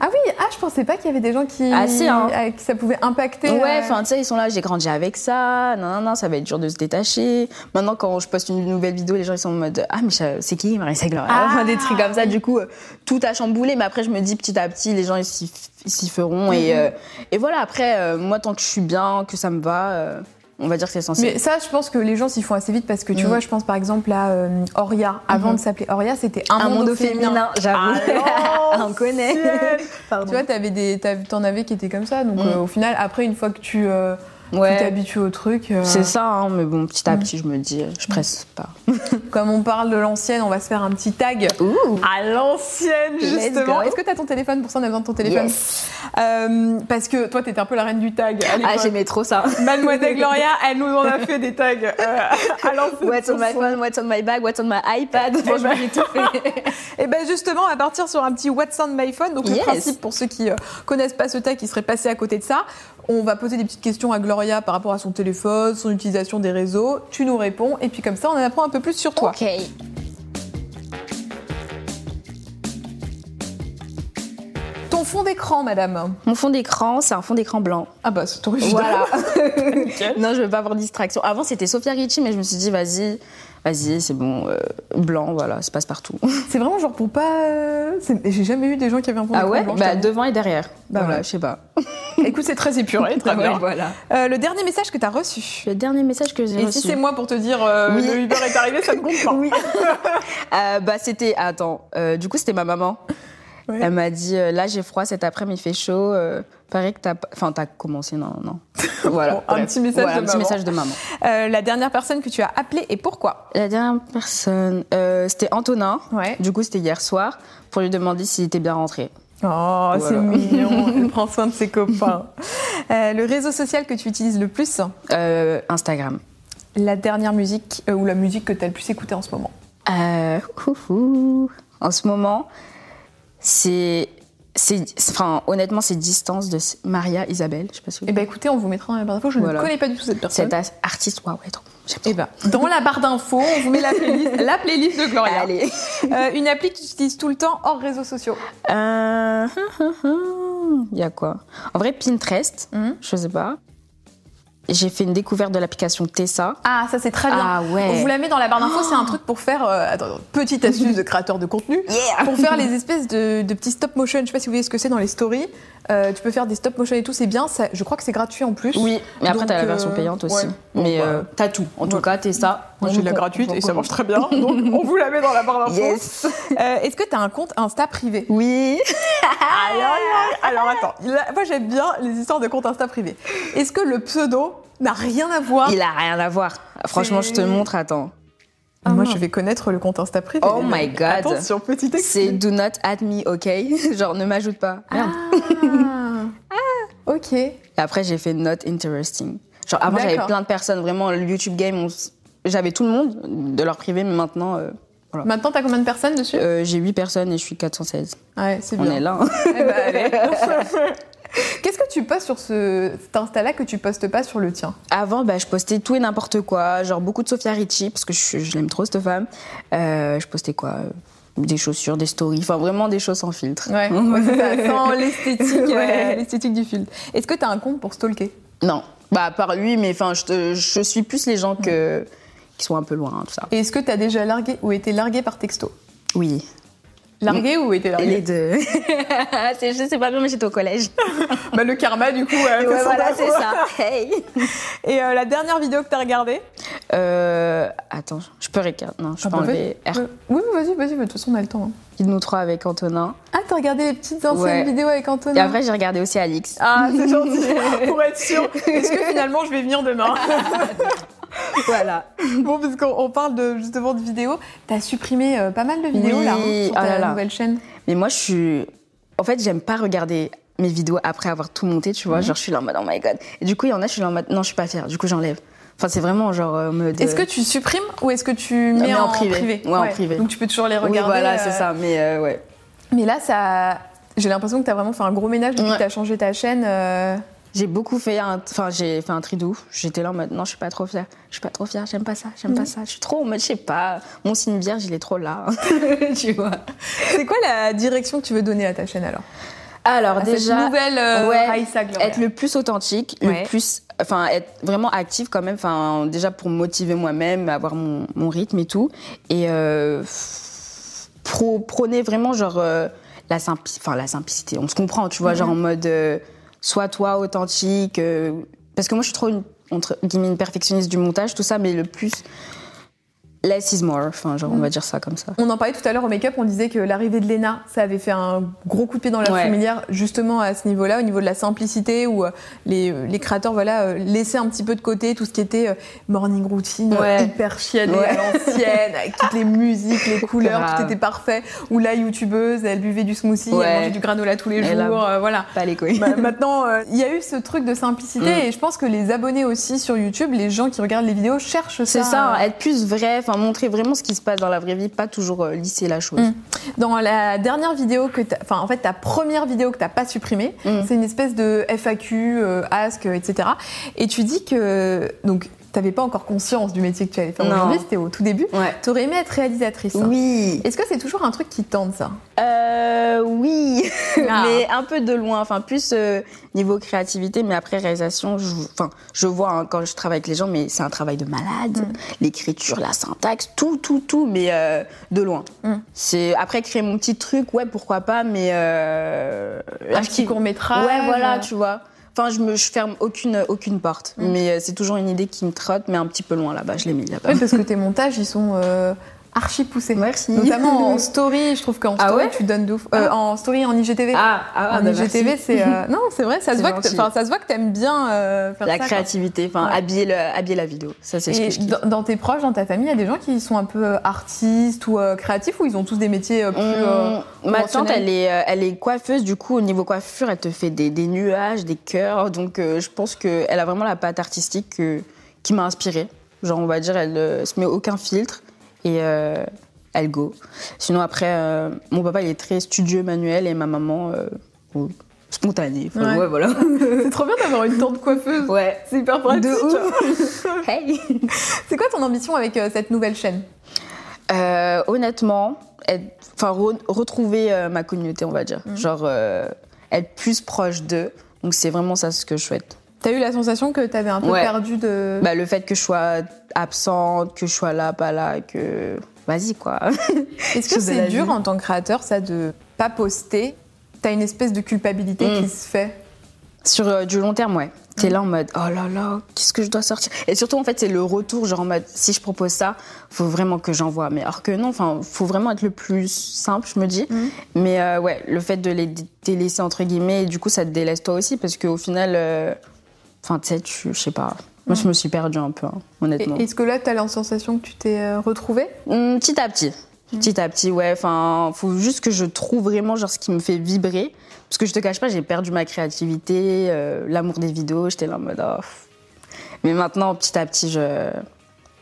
Ah oui, pensais pas qu'il y avait des gens qui, Ah, si, hein. qui ça pouvait impacter. Ouais, euh, enfin, tu sais, ils sont là, j'ai grandi avec ça, non, non, non, ça va être dur de se détacher. Maintenant, quand je poste une nouvelle vidéo, les gens, ils sont en mode, ah, mais c'est qui, Marissa Gloria Ah, [LAUGHS] Des trucs comme ça, du coup, euh, tout a chamboulé, mais après, je me dis, petit à petit, les gens, ils s'y feront. Et, euh, et voilà, après, euh, moi, tant que je suis bien, que ça me va, euh, on va dire que c'est essentiel. Mais ça, je pense que les gens s'y font assez vite parce que tu Mm. vois, je pense par exemple à euh, Oria. Avant Mhm. de s'appeler Oria, c'était un, Un monde, monde au féminin. féminin, j'avoue. Ah, [LAUGHS] on connaît. Tu vois, t'avais des, t'as- t'en avais qui étaient comme ça. Donc Mm. euh, au final, après, une fois que tu euh, tu Ouais. t'habitues au truc, euh, C'est ça, hein, mais bon, petit à Mm. petit, je me dis, je presse pas. [LAUGHS] comme on parle de l'ancienne, on va se faire un petit tag. Ouh À l'ancienne, justement. Est-ce que t'as ton téléphone Pour ça, on a besoin de ton téléphone. Yes. Euh, parce que toi, t'étais un peu la reine du tag à Ah, j'aimais trop ça. Mademoiselle [LAUGHS] Gloria, elle nous en a fait des tags euh, à l'ancienne. What's on my phone, what's on my bag, what's on my iPad. Franchement, j'ai tout fait. [LAUGHS] Et ben justement, on va partir sur un petit What's on my phone. Donc le Yes. principe pour ceux qui euh, connaissent pas ce tag, qui seraient passés à côté de ça, on va poser des petites questions à Gloria par rapport à son téléphone, son utilisation des réseaux. Tu nous réponds et puis comme ça, on en apprend un peu plus sur toi. Ok. Ton fond d'écran, madame. Mon fond d'écran, c'est un fond d'écran blanc. Ah bah c'est original. [LAUGHS] Voilà. non, je veux pas avoir de distraction. Avant, c'était Sophia Ricci, mais je me suis dit, vas-y, vas-y, c'est bon, euh, blanc, voilà, ça passe partout. [LAUGHS] C'est vraiment genre pour pas. euh, J'ai jamais eu des gens qui avaient un Ah ouais? blanc. Bah, devant et derrière. Bah voilà, ouais. je sais pas. [LAUGHS] Écoute, c'est très épuré, [LAUGHS] très bien. Voilà. Euh, le dernier message que t'as reçu. Le dernier message que j'ai Et reçu. si c'est moi pour te dire euh, Oui. le Uber est arrivé, ça ne compte pas. Oui. Bah, c'était. Attends, du coup, c'était ma maman. Ouais. Elle m'a dit euh, là j'ai froid cet après-midi, il fait chaud. euh, paraît que t'as, enfin t'as commencé non non. Voilà. [LAUGHS] Bon, un petit message Voilà, de un petit maman. message de maman. Euh, la dernière personne que tu as appelée et pourquoi La dernière personne, euh, c'était Antonin. Ouais. Du coup c'était hier soir pour lui demander s'il était bien rentré. Oh, c'est mignon. [LAUGHS] Elle prend soin de ses copains. Le réseau social que tu utilises le plus Instagram. La dernière musique ou la musique que tu as le plus écoutée en ce moment Euh. En ce moment, c'est. Enfin, honnêtement, c'est Distance de Maria Isabelle. Je sais pas si vous Eh ben écoutez, on vous mettra dans la barre d'infos. Je Voilà. ne connais pas du tout cette personne. Cette artiste, waouh, j'aime Eh ben, dans la barre d'infos, on vous met la playlist, la playlist de. Gloria. Allez. Euh, une appli que tu utilises tout le temps hors réseaux sociaux. Euh, [LAUGHS] Il y a quoi? En vrai, Pinterest, Mhm. je sais pas. J'ai fait une découverte de l'application Tessa. Ah, ça c'est très bien. Ah ouais. On vous la met dans la barre d'infos, c'est un truc pour faire. euh, attends, petite astuce de créateur de contenu. Yeah Pour faire les espèces de, de petits stop motion, je sais pas si vous voyez ce que c'est dans les stories. Euh, tu peux faire des stop motion et tout, c'est bien. Ça, je crois que c'est gratuit en plus. Oui, mais après, Donc, t'as la euh, version payante aussi. ouais. Mais Bon, euh, t'as tout. En tout ouais. cas, Tessa. Moi j'ai de la gratuite et ça marche très bien. [LAUGHS] Donc on vous la met dans la barre d'infos. Yes [LAUGHS] Euh, Est-ce que tu as un compte Insta privé? Oui. Alors attends, là, moi j'aime bien les histoires de compte Insta privé. Est-ce que le pseudo n'a rien à voir? Il a rien à voir. Franchement, je te montre, attends. Moi Ah. je vais connaître le compte Insta privé. Oh my God. Attention, petit texte. C'est do not add me, ok? [LAUGHS] Genre, ne m'ajoute pas. Merde. [LAUGHS] Ah. Ok. Et après, j'ai fait not interesting. Genre, avant, j'avais plein de personnes. Vraiment, le YouTube game, on j'avais tout le monde de leur privé, mais maintenant, euh, Maintenant, t'as combien de personnes dessus? Euh, j'ai 8 personnes et je suis 416. Ouais, c'est On bien. est là. hein. Eh ben, allez. [LAUGHS] Qu'est-ce que tu postes sur ce, cet Insta-là que tu postes pas sur le tien Avant, bah, je postais tout et n'importe quoi. Genre, beaucoup de Sophia Ricci, parce que je, je l'aime trop, cette femme. Euh, je postais quoi? Des chaussures, des stories. Enfin, vraiment des choses sans filtre. Ouais, [LAUGHS] ouais, c'est ça, sans l'esthétique, euh, l'esthétique du film. Est-ce que t'as un compte pour stalker? Non. Bah, à part lui, mais enfin, je, suis plus les gens que, qui sont un peu loin, tout ça. Et est-ce que t'as déjà largué ou été largué par texto? Oui. Largué ou été Et largué les deux. [LAUGHS] C'est- je sais pas bien, mais j'étais au collège. [LAUGHS] Bah, le karma, du coup. euh, Ouais, voilà, c'est ça. Hey. [LAUGHS] Et euh, la dernière vidéo que t'as regardée Euh, attends, je peux regarder. Non, je Ah peux bah, enlever R. Oui, vas-y, vas-y, de toute façon, on a le temps. hein. Guide nous trois avec Antonin. Ah, t'as regardé les petites anciennes Ouais. vidéos avec Antonin Et après, j'ai regardé aussi Alix. Ah, c'est gentil, pour être sûr. Est-ce que finalement je vais venir demain [LAUGHS] Voilà. Bon, parce qu'on on parle de, justement de vidéos. T'as supprimé euh, pas mal de vidéos Oui, là, hein, sur ta là là. nouvelle chaîne. Mais moi, je suis. En fait, j'aime pas regarder mes vidéos après avoir tout monté, tu vois. Mhm. Genre, je suis là en mode, oh my god. Et du coup, il y en a, je suis là en mode, non, je suis pas fière. Du coup, j'enlève. Enfin, c'est vraiment genre euh. Est-ce que tu supprimes ou est-ce que tu mets en, en privé. Ouais, en privé. Donc tu peux toujours les Oui, regarder. voilà, euh, c'est ça. Mais euh, ouais. Mais là, ça. J'ai l'impression que t'as vraiment fait un gros ménage depuis Ouais. que t'as changé ta chaîne. J'ai beaucoup fait un. Enfin, j'ai fait un tri de ouf. J'étais là en mode, non, je suis pas trop fière. Je suis pas trop fière, j'aime pas ça, j'aime Mhm. pas ça. Je suis trop en mode, je sais pas. Mon signe vierge, il est trop là. [LAUGHS] tu vois. C'est quoi la direction que tu veux donner à ta chaîne alors? Alors, À cette déjà. nouvelle euh, ouais, être le plus authentique, Ouais. le plus, enfin être vraiment active quand même, enfin déjà pour me motiver moi-même, avoir mon, mon rythme et tout, et euh, prôner vraiment genre euh, la enfin la simplicité. On se comprend, tu vois, genre en mode euh, sois toi authentique, euh, parce que moi je suis trop une entre guillemets une perfectionniste du montage, tout ça, mais le plus less is more, enfin genre on va dire ça comme ça. On en parlait tout à l'heure au make-up, on disait que l'arrivée de Lena, ça avait fait un gros coup de pied dans la Ouais. justement à ce niveau-là, au niveau de la simplicité, où euh, les, les créateurs voilà, euh, laissaient un petit peu de côté tout ce qui était euh, morning routine, euh, Ouais. hyper chiadée Ouais. à l'ancienne, avec toutes les musiques, les [LAUGHS] couleurs, tout était parfait. Où la youtubeuse, elle buvait du smoothie, elle mangeait du granola tous les Elle a- jours, euh, voilà. Pas les couilles. Bah, [LAUGHS] maintenant, euh, il y a eu ce truc de simplicité Mm. et je pense que les abonnés aussi sur YouTube, les gens qui regardent les vidéos cherchent ça. C'est ça, euh, être plus vrai, enfin montrer vraiment ce qui se passe dans la vraie vie, pas toujours euh, lisser la chose. Mm. Dans la dernière vidéo que enfin en fait ta première vidéo que t'as pas supprimée, Mm. c'est une espèce de FAQ, euh, Ask, etc. Et tu dis que donc t'avais pas encore conscience du métier que tu allais faire Non. aujourd'hui, c'était au tout début. Ouais. T'aurais aimé être réalisatrice. hein. Oui. Est-ce que c'est toujours un truc qui tente ça? Euh, oui, [LAUGHS] Ah. mais un peu de loin. Enfin, plus euh, niveau créativité, mais après réalisation, je, enfin, je vois hein, quand je travaille avec les gens, mais c'est un travail de malade. Mm. L'écriture, la syntaxe, tout, tout, tout, mais euh, de loin. Mm. C'est après créer mon petit truc, ouais, pourquoi pas, mais euh, Un petit court métrage. Ouais, voilà, tu vois. Enfin, je me, je ferme aucune, aucune porte, Mm. mais euh, c'est toujours une idée qui me trotte, mais un petit peu loin là-bas. Je l'ai mis là-bas. Ouais, parce que tes montages ils sont euh, archi poussé. Merci. Notamment en [LAUGHS] story, je trouve qu'en Ah story ouais tu donnes de ouf. Euh, En story, en IGTV. Ah, ah, en bah, IGTV, c'est euh, [LAUGHS] non, c'est vrai, ça se voit que ça se voit que t'aimes bien euh, faire la ça. créativité, enfin Ouais. habiller, le, habiller la vidéo. Ça, c'est ce que je dans, dans tes proches, dans ta famille, il y a des gens qui sont un peu artistes ou créatifs ou ils ont tous des métiers plus. Hum, ma tante, elle est, elle est coiffeuse, du coup, au niveau coiffure, elle te fait des, des nuages, des cœurs. Donc, je pense qu'elle a vraiment la patte artistique que- qui m'a inspirée. Genre, on va dire, elle se met aucun filtre et euh, elle go. Sinon, après, euh, mon papa, il est très studieux, manuel, et ma maman, euh, spontanée. Enfin, Ouais. ouais, voilà. [LAUGHS] C'est trop bien d'avoir une tante coiffeuse. ouais. C'est hyper pratique. De ouf. [LAUGHS] hey. C'est quoi ton ambition avec euh, cette nouvelle chaîne? Euh, honnêtement, être- enfin re- retrouver euh, ma communauté, on va dire. Mhm. Genre être plus proche d'eux. Donc c'est vraiment ça ce que je souhaite. T'as eu la sensation que t'avais un peu Ouais. perdu de. Bah, le fait que je sois absente, que je sois là, pas là, que vas-y quoi. [LAUGHS] Est-ce que c'est dur vie. en tant que créateur, ça, de pas poster? T'as une espèce de culpabilité Mm. qui se fait? Sur euh, du long terme, ouais. T'es là en mode oh là là, qu'est-ce que je dois sortir? Et surtout en fait c'est le retour, genre en mode si je propose ça, faut vraiment que j'envoie. Mais alors que non, enfin faut vraiment être le plus simple, je me dis. Mhm. Mais euh, ouais, le fait de les dé- délaisser entre guillemets, du coup ça te délaisse toi aussi parce qu'au final, euh, enfin tu sais, tu, je sais pas. Moi je me suis perdue un peu, hein, honnêtement. Est-ce que là, t'as la sensation que tu t'es euh, retrouvée? Hum, petit à petit. Petit à petit, ouais. Enfin, faut juste que je trouve vraiment genre ce qui me fait vibrer. Parce que je te cache pas, j'ai perdu ma créativité, euh, l'amour des vidéos. J'étais là en mode. oh. Mais maintenant, petit à petit, je.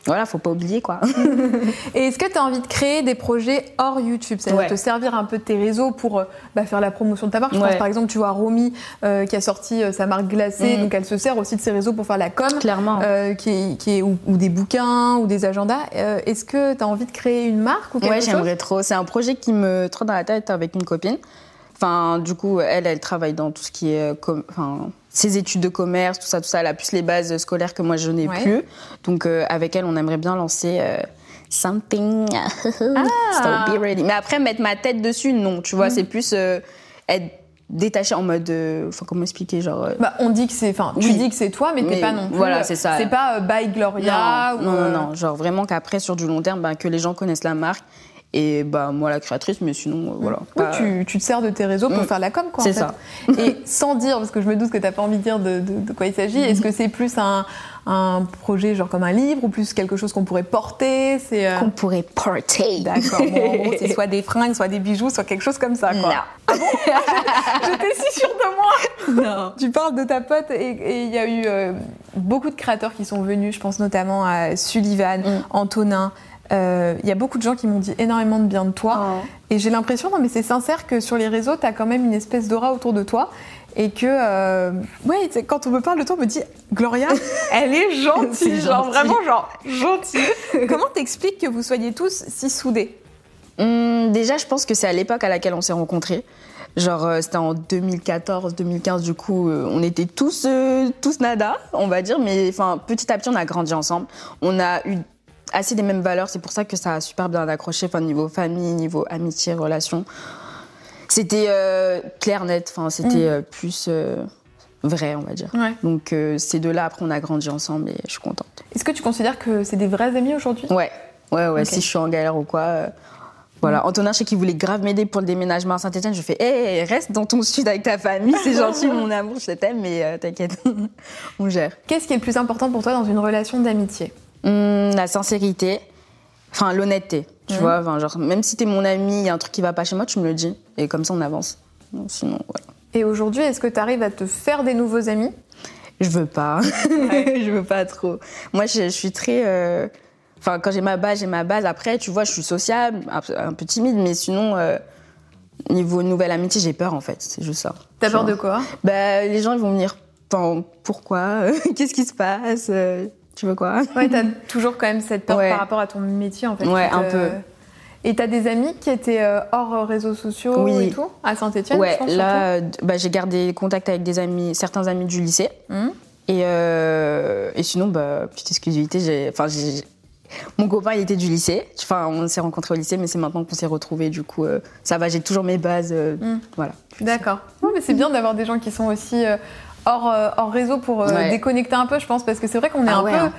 Voilà, faut pas oublier quoi. [LAUGHS] Et est-ce que tu as envie de créer des projets hors YouTube? C'est-à-dire Ouais. te servir un peu de tes réseaux pour euh, bah, faire la promotion de ta marque Je pense Ouais. par exemple, tu vois Romy euh, qui a sorti euh, sa marque glacée, Mhm. donc elle se sert aussi de ses réseaux pour faire la com. Clairement. euh, qui est, qui est- ou, ou des bouquins ou des agendas. Est-ce que tu as envie de créer une marque ou quelque Ouais, chose? j'aimerais trop. C'est un projet qui me trotte dans la tête avec une copine. Enfin, du coup, elle, elle travaille dans tout ce qui est, euh, enfin, ses études de commerce, tout ça, tout ça. Elle a plus les bases scolaires que moi je n'ai Ouais. plus. Donc, euh, avec elle, on aimerait bien lancer euh, something. [LAUGHS] So be ready. Mais après, mettre ma tête dessus, non. Tu vois, Mm. c'est plus euh, être détaché en mode, euh, enfin, comment expliquer, genre. euh, Bah, on dit que c'est, enfin, tu Oui. dis que c'est toi, mais, t'es Mais pas non plus. voilà, c'est ça. C'est pas euh, by Gloria non, ou non, non, non. Genre vraiment qu'après, sur du long terme, ben, que les gens connaissent la marque. Et bah, moi, la créatrice, mais sinon, euh, voilà. Oui, pas- tu, tu te sers de tes réseaux pour Mm. faire la com, quoi. C'est ça. Et sans dire, parce que je me doute que t'as pas envie de dire de, de- de quoi il s'agit, est-ce que c'est plus un, un projet genre comme un livre ou plus quelque chose qu'on pourrait porter C'est euh, qu'on pourrait porter. D'accord. Bon, en gros, c'est [LAUGHS] soit des fringues, soit des bijoux, soit quelque chose comme ça, quoi. Non. [LAUGHS] J'étais si sûre de moi. Non. Tu parles de ta pote et et il y a eu euh, beaucoup de créateurs qui sont venus. Je pense notamment à Sullivan, Mm. Antonin. Euh, Il y a beaucoup de gens qui m'ont dit énormément de bien de toi. Oh. Et j'ai l'impression, non mais c'est sincère, que sur les réseaux, tu as quand même une espèce d'aura autour de toi. Et que, euh, ouais, quand on me parle de toi, on me dit, Gloria, [LAUGHS] elle est gentille, genre gentil. vraiment, genre gentille. [LAUGHS] Comment t'expliques que vous soyez tous si soudés? Hum, déjà, je pense que c'est à l'époque à laquelle on s'est rencontrés. Genre, euh, c'était en 2014, 2015, du coup, euh, on était tous, euh, tous nada, on va dire, mais enfin, petit à petit, on a grandi ensemble. On a eu assez des mêmes valeurs, c'est pour ça que ça a super bien accroché, enfin, niveau famille, niveau amitié, relation. C'était euh, clair, net, enfin, c'était euh, plus euh, vrai, on va dire. Ouais. Donc, ces deux-là, après, on a grandi ensemble et je suis contente. Est-ce que tu considères que c'est des vrais amis aujourd'hui? Ouais, ouais, ouais. Si je suis en galère ou quoi. voilà. Antonin, je sais qu'il voulait grave m'aider pour le déménagement à Saint-Etienne. Je fais, hé, reste dans ton sud avec ta famille, c'est gentil, [LAUGHS] mon amour, je t'aime, mais euh, t'inquiète, [LAUGHS] on gère. Qu'est-ce qui est le plus important pour toi dans une relation d'amitié? Hum, la sincérité, enfin l'honnêteté, tu vois. Enfin, genre, même si t'es mon ami, il y a un truc qui va pas chez moi, tu me le dis. Et comme ça, on avance. Non, Sinon, voilà. Et aujourd'hui, est-ce que tu arrives à te faire des nouveaux amis? Je veux pas. [LAUGHS] je veux pas trop. Moi, je, je suis très. euh, Enfin, quand j'ai ma base, j'ai ma base. Après, tu vois, je suis sociable, un, peu- timide, mais sinon, euh, niveau nouvelle amitié, j'ai peur en fait. C'est juste ça. T'as peur de quoi? Bah, Les gens, ils vont enfin, pourquoi? [LAUGHS] Qu'est-ce qui se passe? Tu veux quoi? Ouais, t'as toujours quand même cette peur Ouais. par rapport à ton métier en fait. Ouais, un peu. Et t'as des amis qui étaient euh, hors réseaux sociaux Oui. et tout À Saint-Etienne Ouais, là, euh, bah, j'ai gardé contact avec des amis, certains amis du lycée. Mhm. Et, euh, et sinon, bah, petite exclusivité, j'ai, enfin, mon copain, il était du lycée. Enfin, on s'est rencontrés au lycée, mais c'est maintenant qu'on s'est retrouvés. Du coup, euh, ça va, j'ai toujours mes bases. euh, Mm. Voilà. D'accord. Ouais, mais c'est bien d'avoir des gens qui sont aussi euh, hors, euh, hors réseau pour euh, Ouais. déconnecter un peu, je pense, parce que c'est vrai qu'on est Ah un ouais, peu. hein.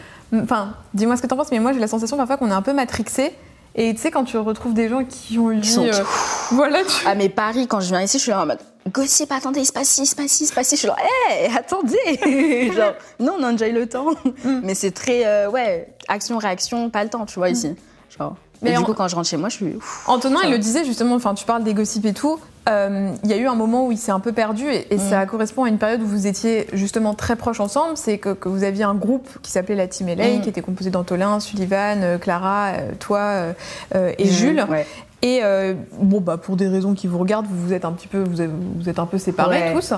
Enfin, dis-moi ce que t'en penses, mais moi j'ai la sensation parfois qu'on est un peu matrixé Et tu sais, quand tu retrouves des gens qui ont eu. Sont- euh, [LAUGHS] voilà, tu. Ah mais Paris, quand je viens ici, je suis là en mode gossip, attendez, il se passe ci, il se passe ci, il se passe ci. Je suis là, hé, attendez [LAUGHS] [LAUGHS] Genre, non, on a déjà eu le temps. Mm. Mais c'est très, euh, ouais, action, réaction, pas le temps, tu vois, ici. Genre. Mais du en- coup, quand je rentre chez moi, je suis. ouf. Antonin, il le disait justement, enfin, tu parles des gossips et tout. Euh, Il y a eu un moment où il s'est un peu perdu et, et Mm. ça correspond à une période où vous étiez justement très proches ensemble. C'est que, que vous aviez un groupe qui s'appelait la Team LA, Mm. qui était composé d'Antolin, Sullivan, euh, Clara, euh, toi euh, euh, et Jules. Ouais. Et euh, bon, bah, pour des raisons qui vous regardent, vous vous êtes un petit peu, vous êtes, vous êtes un peu séparés Ouais. tous.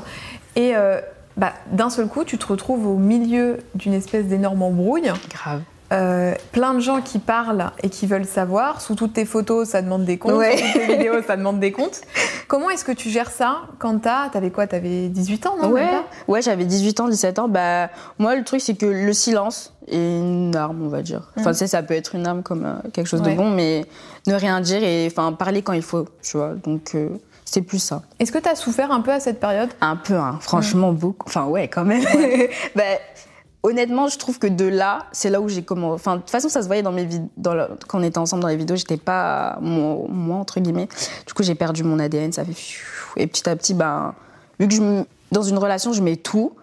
Et euh, bah, d'un seul coup, tu te retrouves au milieu d'une espèce d'énorme embrouille. Grave. Euh, plein de gens qui parlent et qui veulent savoir. Sous toutes tes photos, ça demande des comptes. Ouais. Sous toutes tes vidéos, ça demande des comptes. Comment est-ce que tu gères ça quand t'as. T'avais quoi? T'avais 18 ans, non? Ouais, ouais j'avais 18 ans, 17 ans. Bah, moi, le truc, c'est que le silence est une arme, on va dire. Enfin, Mm. tu sais, ça peut être une arme comme euh, quelque chose Ouais. de bon, mais ne rien dire et enfin, parler quand il faut, tu vois. Donc, euh, c'est plus ça. Est-ce que t'as souffert un peu à cette période? Un peu, hein, franchement, beaucoup. Enfin, ouais, quand même. [LAUGHS] bah, honnêtement, je trouve que de là, c'est là où j'ai commencé. Enfin, de toute façon, ça se voyait dans mes vidéos. Quand on était ensemble dans les vidéos, j'étais pas moi, moi, entre guillemets. Du coup, j'ai perdu mon ADN, ça fait. Et petit à petit, ben, vu que je dans une relation, je mets tout.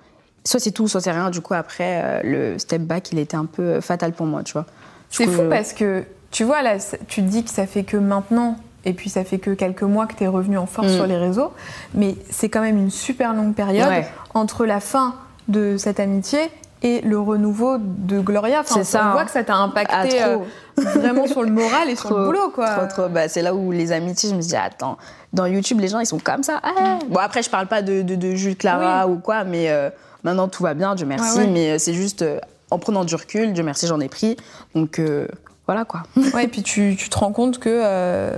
Soit c'est tout, soit c'est rien. Du coup, après, euh, le step back, il était un peu euh, fatal pour moi, tu vois. C'est fou je- parce que, tu vois, là, tu te dis que ça fait que maintenant, et puis ça fait que quelques mois que tu es revenu en force Mm. sur les réseaux, mais c'est quand même une super longue période Ouais. entre la fin de cette amitié et le renouveau de Gloria. Enfin, C'est ça, On voit hein. que ça t'a Ah, impacté trop. euh, vraiment sur le moral et sur le boulot, quoi. Trop, trop. Bah, c'est là où les amitiés, je me dis, attends, dans YouTube, les gens, ils sont comme ça. Ah. Bon, après, je parle pas de, de, de Jules Clara ou quoi, mais euh, maintenant, tout va bien, Dieu merci. Ouais, ouais. Mais euh, c'est juste euh, en prenant du recul, Dieu merci, j'en ai pris. Donc, euh, voilà quoi. [LAUGHS] Ouais, et puis tu, tu te rends compte que euh,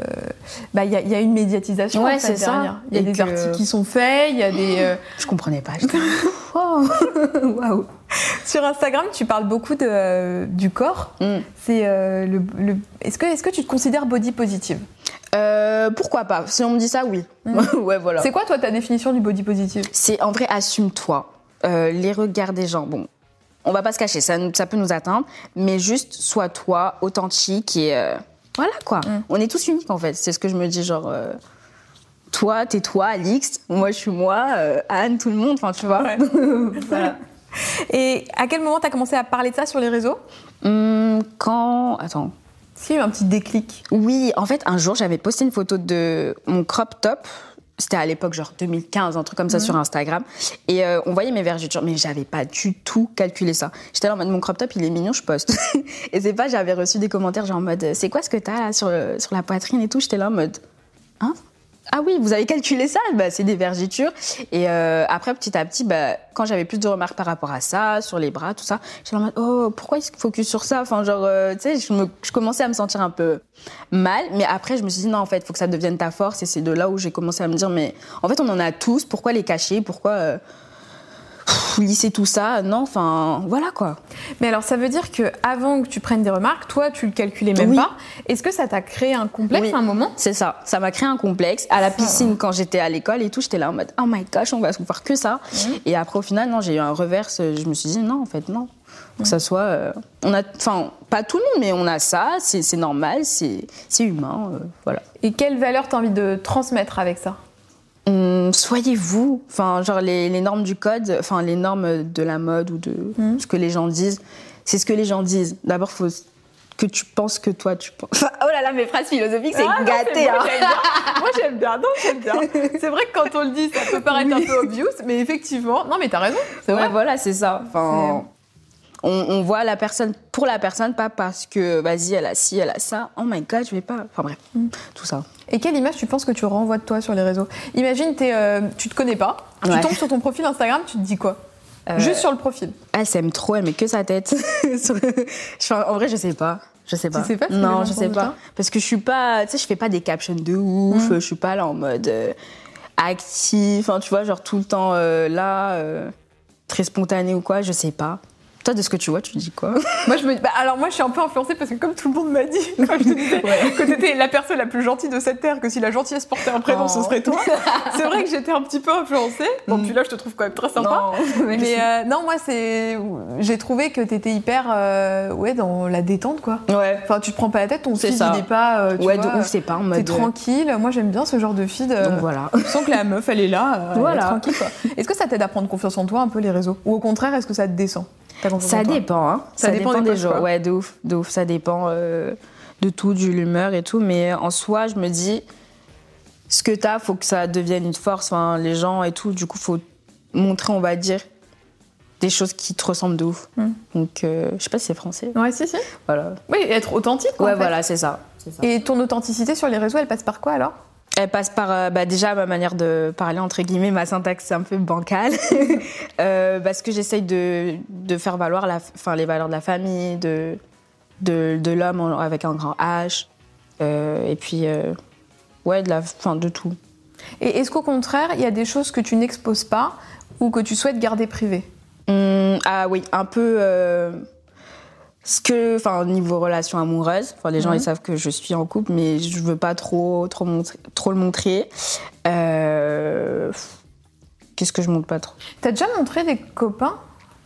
bah, il y, y a une médiatisation Ouais, en fait, c'est ça. Il y a Et des que- articles qui sont faits, il y a des. euh, [LAUGHS] Je comprenais pas. [LAUGHS] waouh. Sur Instagram, tu parles beaucoup de, euh, du corps. Mm. C'est euh, le, le- Est-ce que, est-ce que tu te considères body positive? Pourquoi pas? Si on me dit ça, oui. ouais, voilà. C'est quoi toi ta définition du body positive? C'est en vrai, assume-toi. Les regards des gens, bon, on va pas se cacher, ça, peut nous atteindre, mais juste sois toi, authentique et euh, voilà quoi. Mm. On est tous uniques en fait, c'est ce que je me dis, genre. euh, toi, t'es toi, Alix, moi je suis moi, euh, Anne, tout le monde, enfin tu vois. Ouais. [LAUGHS] voilà. Et à quel moment t'as commencé à parler de ça sur les réseaux? Hum, quand. Attends. Qu'il y a eu un petit déclic? Oui, en fait, un jour, j'avais posté une photo de mon crop top. C'était à l'époque, genre 2015, un truc comme ça sur Instagram. Et euh, on voyait mes vergetures, mais j'avais pas du tout calculé ça. J'étais là en mode, mon crop top, il est mignon, je poste. [LAUGHS] et c'est pas, j'avais reçu des commentaires genre en mode, c'est quoi ce que t'as là sur, sur la poitrine et tout? J'étais là en mode, hein? Ah oui, vous avez calculé ça bah, C'est des vergitures. Et euh, après, petit à petit, bah, quand j'avais plus de remarques par rapport à ça, sur les bras, tout ça, j'étais en mode, oh, pourquoi ils se focus sur ça? Enfin, genre, euh, tu sais, je, je commençais à me sentir un peu mal. Mais après, je me suis dit, non, en fait, il faut que ça devienne ta force. Et c'est de là où j'ai commencé à me dire, mais en fait, on en a tous. Pourquoi les cacher? Pourquoi euh, pff, lisser tout ça Non, enfin, voilà quoi. Mais alors ça veut dire que avant que tu prennes des remarques, toi tu le calculais même Oui. pas. Est-ce que ça t'a créé un complexe Oui. à un moment? C'est ça. Ça m'a créé un complexe. À la piscine, quand j'étais à l'école et tout, j'étais là en mode Oh my gosh, on va se voir que ça. Et après, au final, non, j'ai eu un reverse. Je me suis dit Non, en fait, non. Que ça soit. euh, on a. Enfin, pas tout le monde, mais on a ça. C'est normal. C'est humain. euh, voilà. Et quelle valeur t'as envie de transmettre avec ça? Soyez vous. Enfin, genre les, les normes du code, enfin les normes de la mode ou de Mhm. ce que les gens disent. C'est ce que les gens disent. D'abord, faut que tu penses que toi tu penses. Oh là là, mes phrases philosophiques, c'est Ah non, gâté. moi, hein. j'aime bien. Moi j'aime bien, non j'aime bien. [LAUGHS] C'est vrai que quand on le dit, ça peut paraître un peu obvious, mais effectivement, non mais t'as raison, c'est Ouais, vrai. voilà, c'est ça. Enfin, on, on voit la personne pour la personne, pas parce que vas-y, elle a ci, elle a ça. Oh my god, je vais pas. Enfin bref, Mm. tout ça. Et quelle image tu penses que tu renvoies de toi sur les réseaux? Imagine, t'es, euh, tu te connais pas, tu tombes sur ton profil Instagram, tu te dis quoi? Euh, Juste sur le profil. Elle s'aime trop, elle met que sa tête. [LAUGHS] En vrai, je sais pas. Je sais pas. sais pas Non, je sais pas. Parce que je suis pas. Tu sais, je fais pas des captions de ouf. Mm. Je suis pas là en mode euh, actif. Enfin, tu vois, genre tout le temps euh, là, euh, très spontané ou quoi. Je sais pas. Toi, de ce que tu vois, tu dis quoi? Moi, je me bah, alors moi, je suis un peu influencée parce que comme tout le monde m'a dit [LAUGHS] quand je te disais que t'étais la personne la plus gentille de cette terre, que si la gentillesse portait un prénom, ce Oh. serait toi. C'est vrai que j'étais un petit peu influencée. Bon, Mm. puis là, je te trouve quand même très sympa. Non. [LAUGHS] Mais euh, non, moi, c'est, j'ai trouvé que t'étais hyper, euh, ouais, dans la détente, quoi. Ouais. Enfin, tu te prends pas la tête, ton fils, ça. il est pas, euh, tu Ouais, vois, de ouf, c'est pas en T'es mode. tranquille. Moi, j'aime bien ce genre de fille. de- Donc voilà. [LAUGHS] Tu sens que la meuf, elle est là, elle est Voilà. tranquille. Est-ce que ça t'aide à prendre confiance en toi un peu les réseaux? Ou au contraire, est-ce que ça te descend? Ça dépend, hein. Ça dépend des des jours. quoi. Ouais, de ouf, de ouf. Ça dépend euh, de tout, de l'humeur et tout. Mais en soi, je me dis, ce que t'as, faut que ça devienne une force. Enfin, les gens et tout, du coup, faut montrer, on va dire, des choses qui te ressemblent de ouf. Mm. Donc, euh, je sais pas si c'est français. Ouais, si, si. Voilà. Oui, être authentique. quoi, Ouais, en fait. voilà, c'est ça. c'est ça. Et ton authenticité sur les réseaux, elle passe par quoi alors? Elle passe par euh, bah, déjà ma manière de parler, entre guillemets, ma syntaxe c'est un peu bancale. [LAUGHS] Euh, parce que j'essaye de, de faire valoir la, enfin, les valeurs de la famille, de, de, de l'homme avec un grand H. Euh, et puis, ouais, de, la, enfin, de tout. Et est-ce qu'au contraire, il y a des choses que tu n'exposes pas ou que tu souhaites garder privées? Hum, ah oui, un peu. Ce que, enfin, niveau relation amoureuse, enfin, les gens Mhm. ils savent que je suis en couple, mais je veux pas trop, trop, montrer- trop le montrer. Euh, Qu'est-ce que je montre pas trop? T'as déjà montré des copains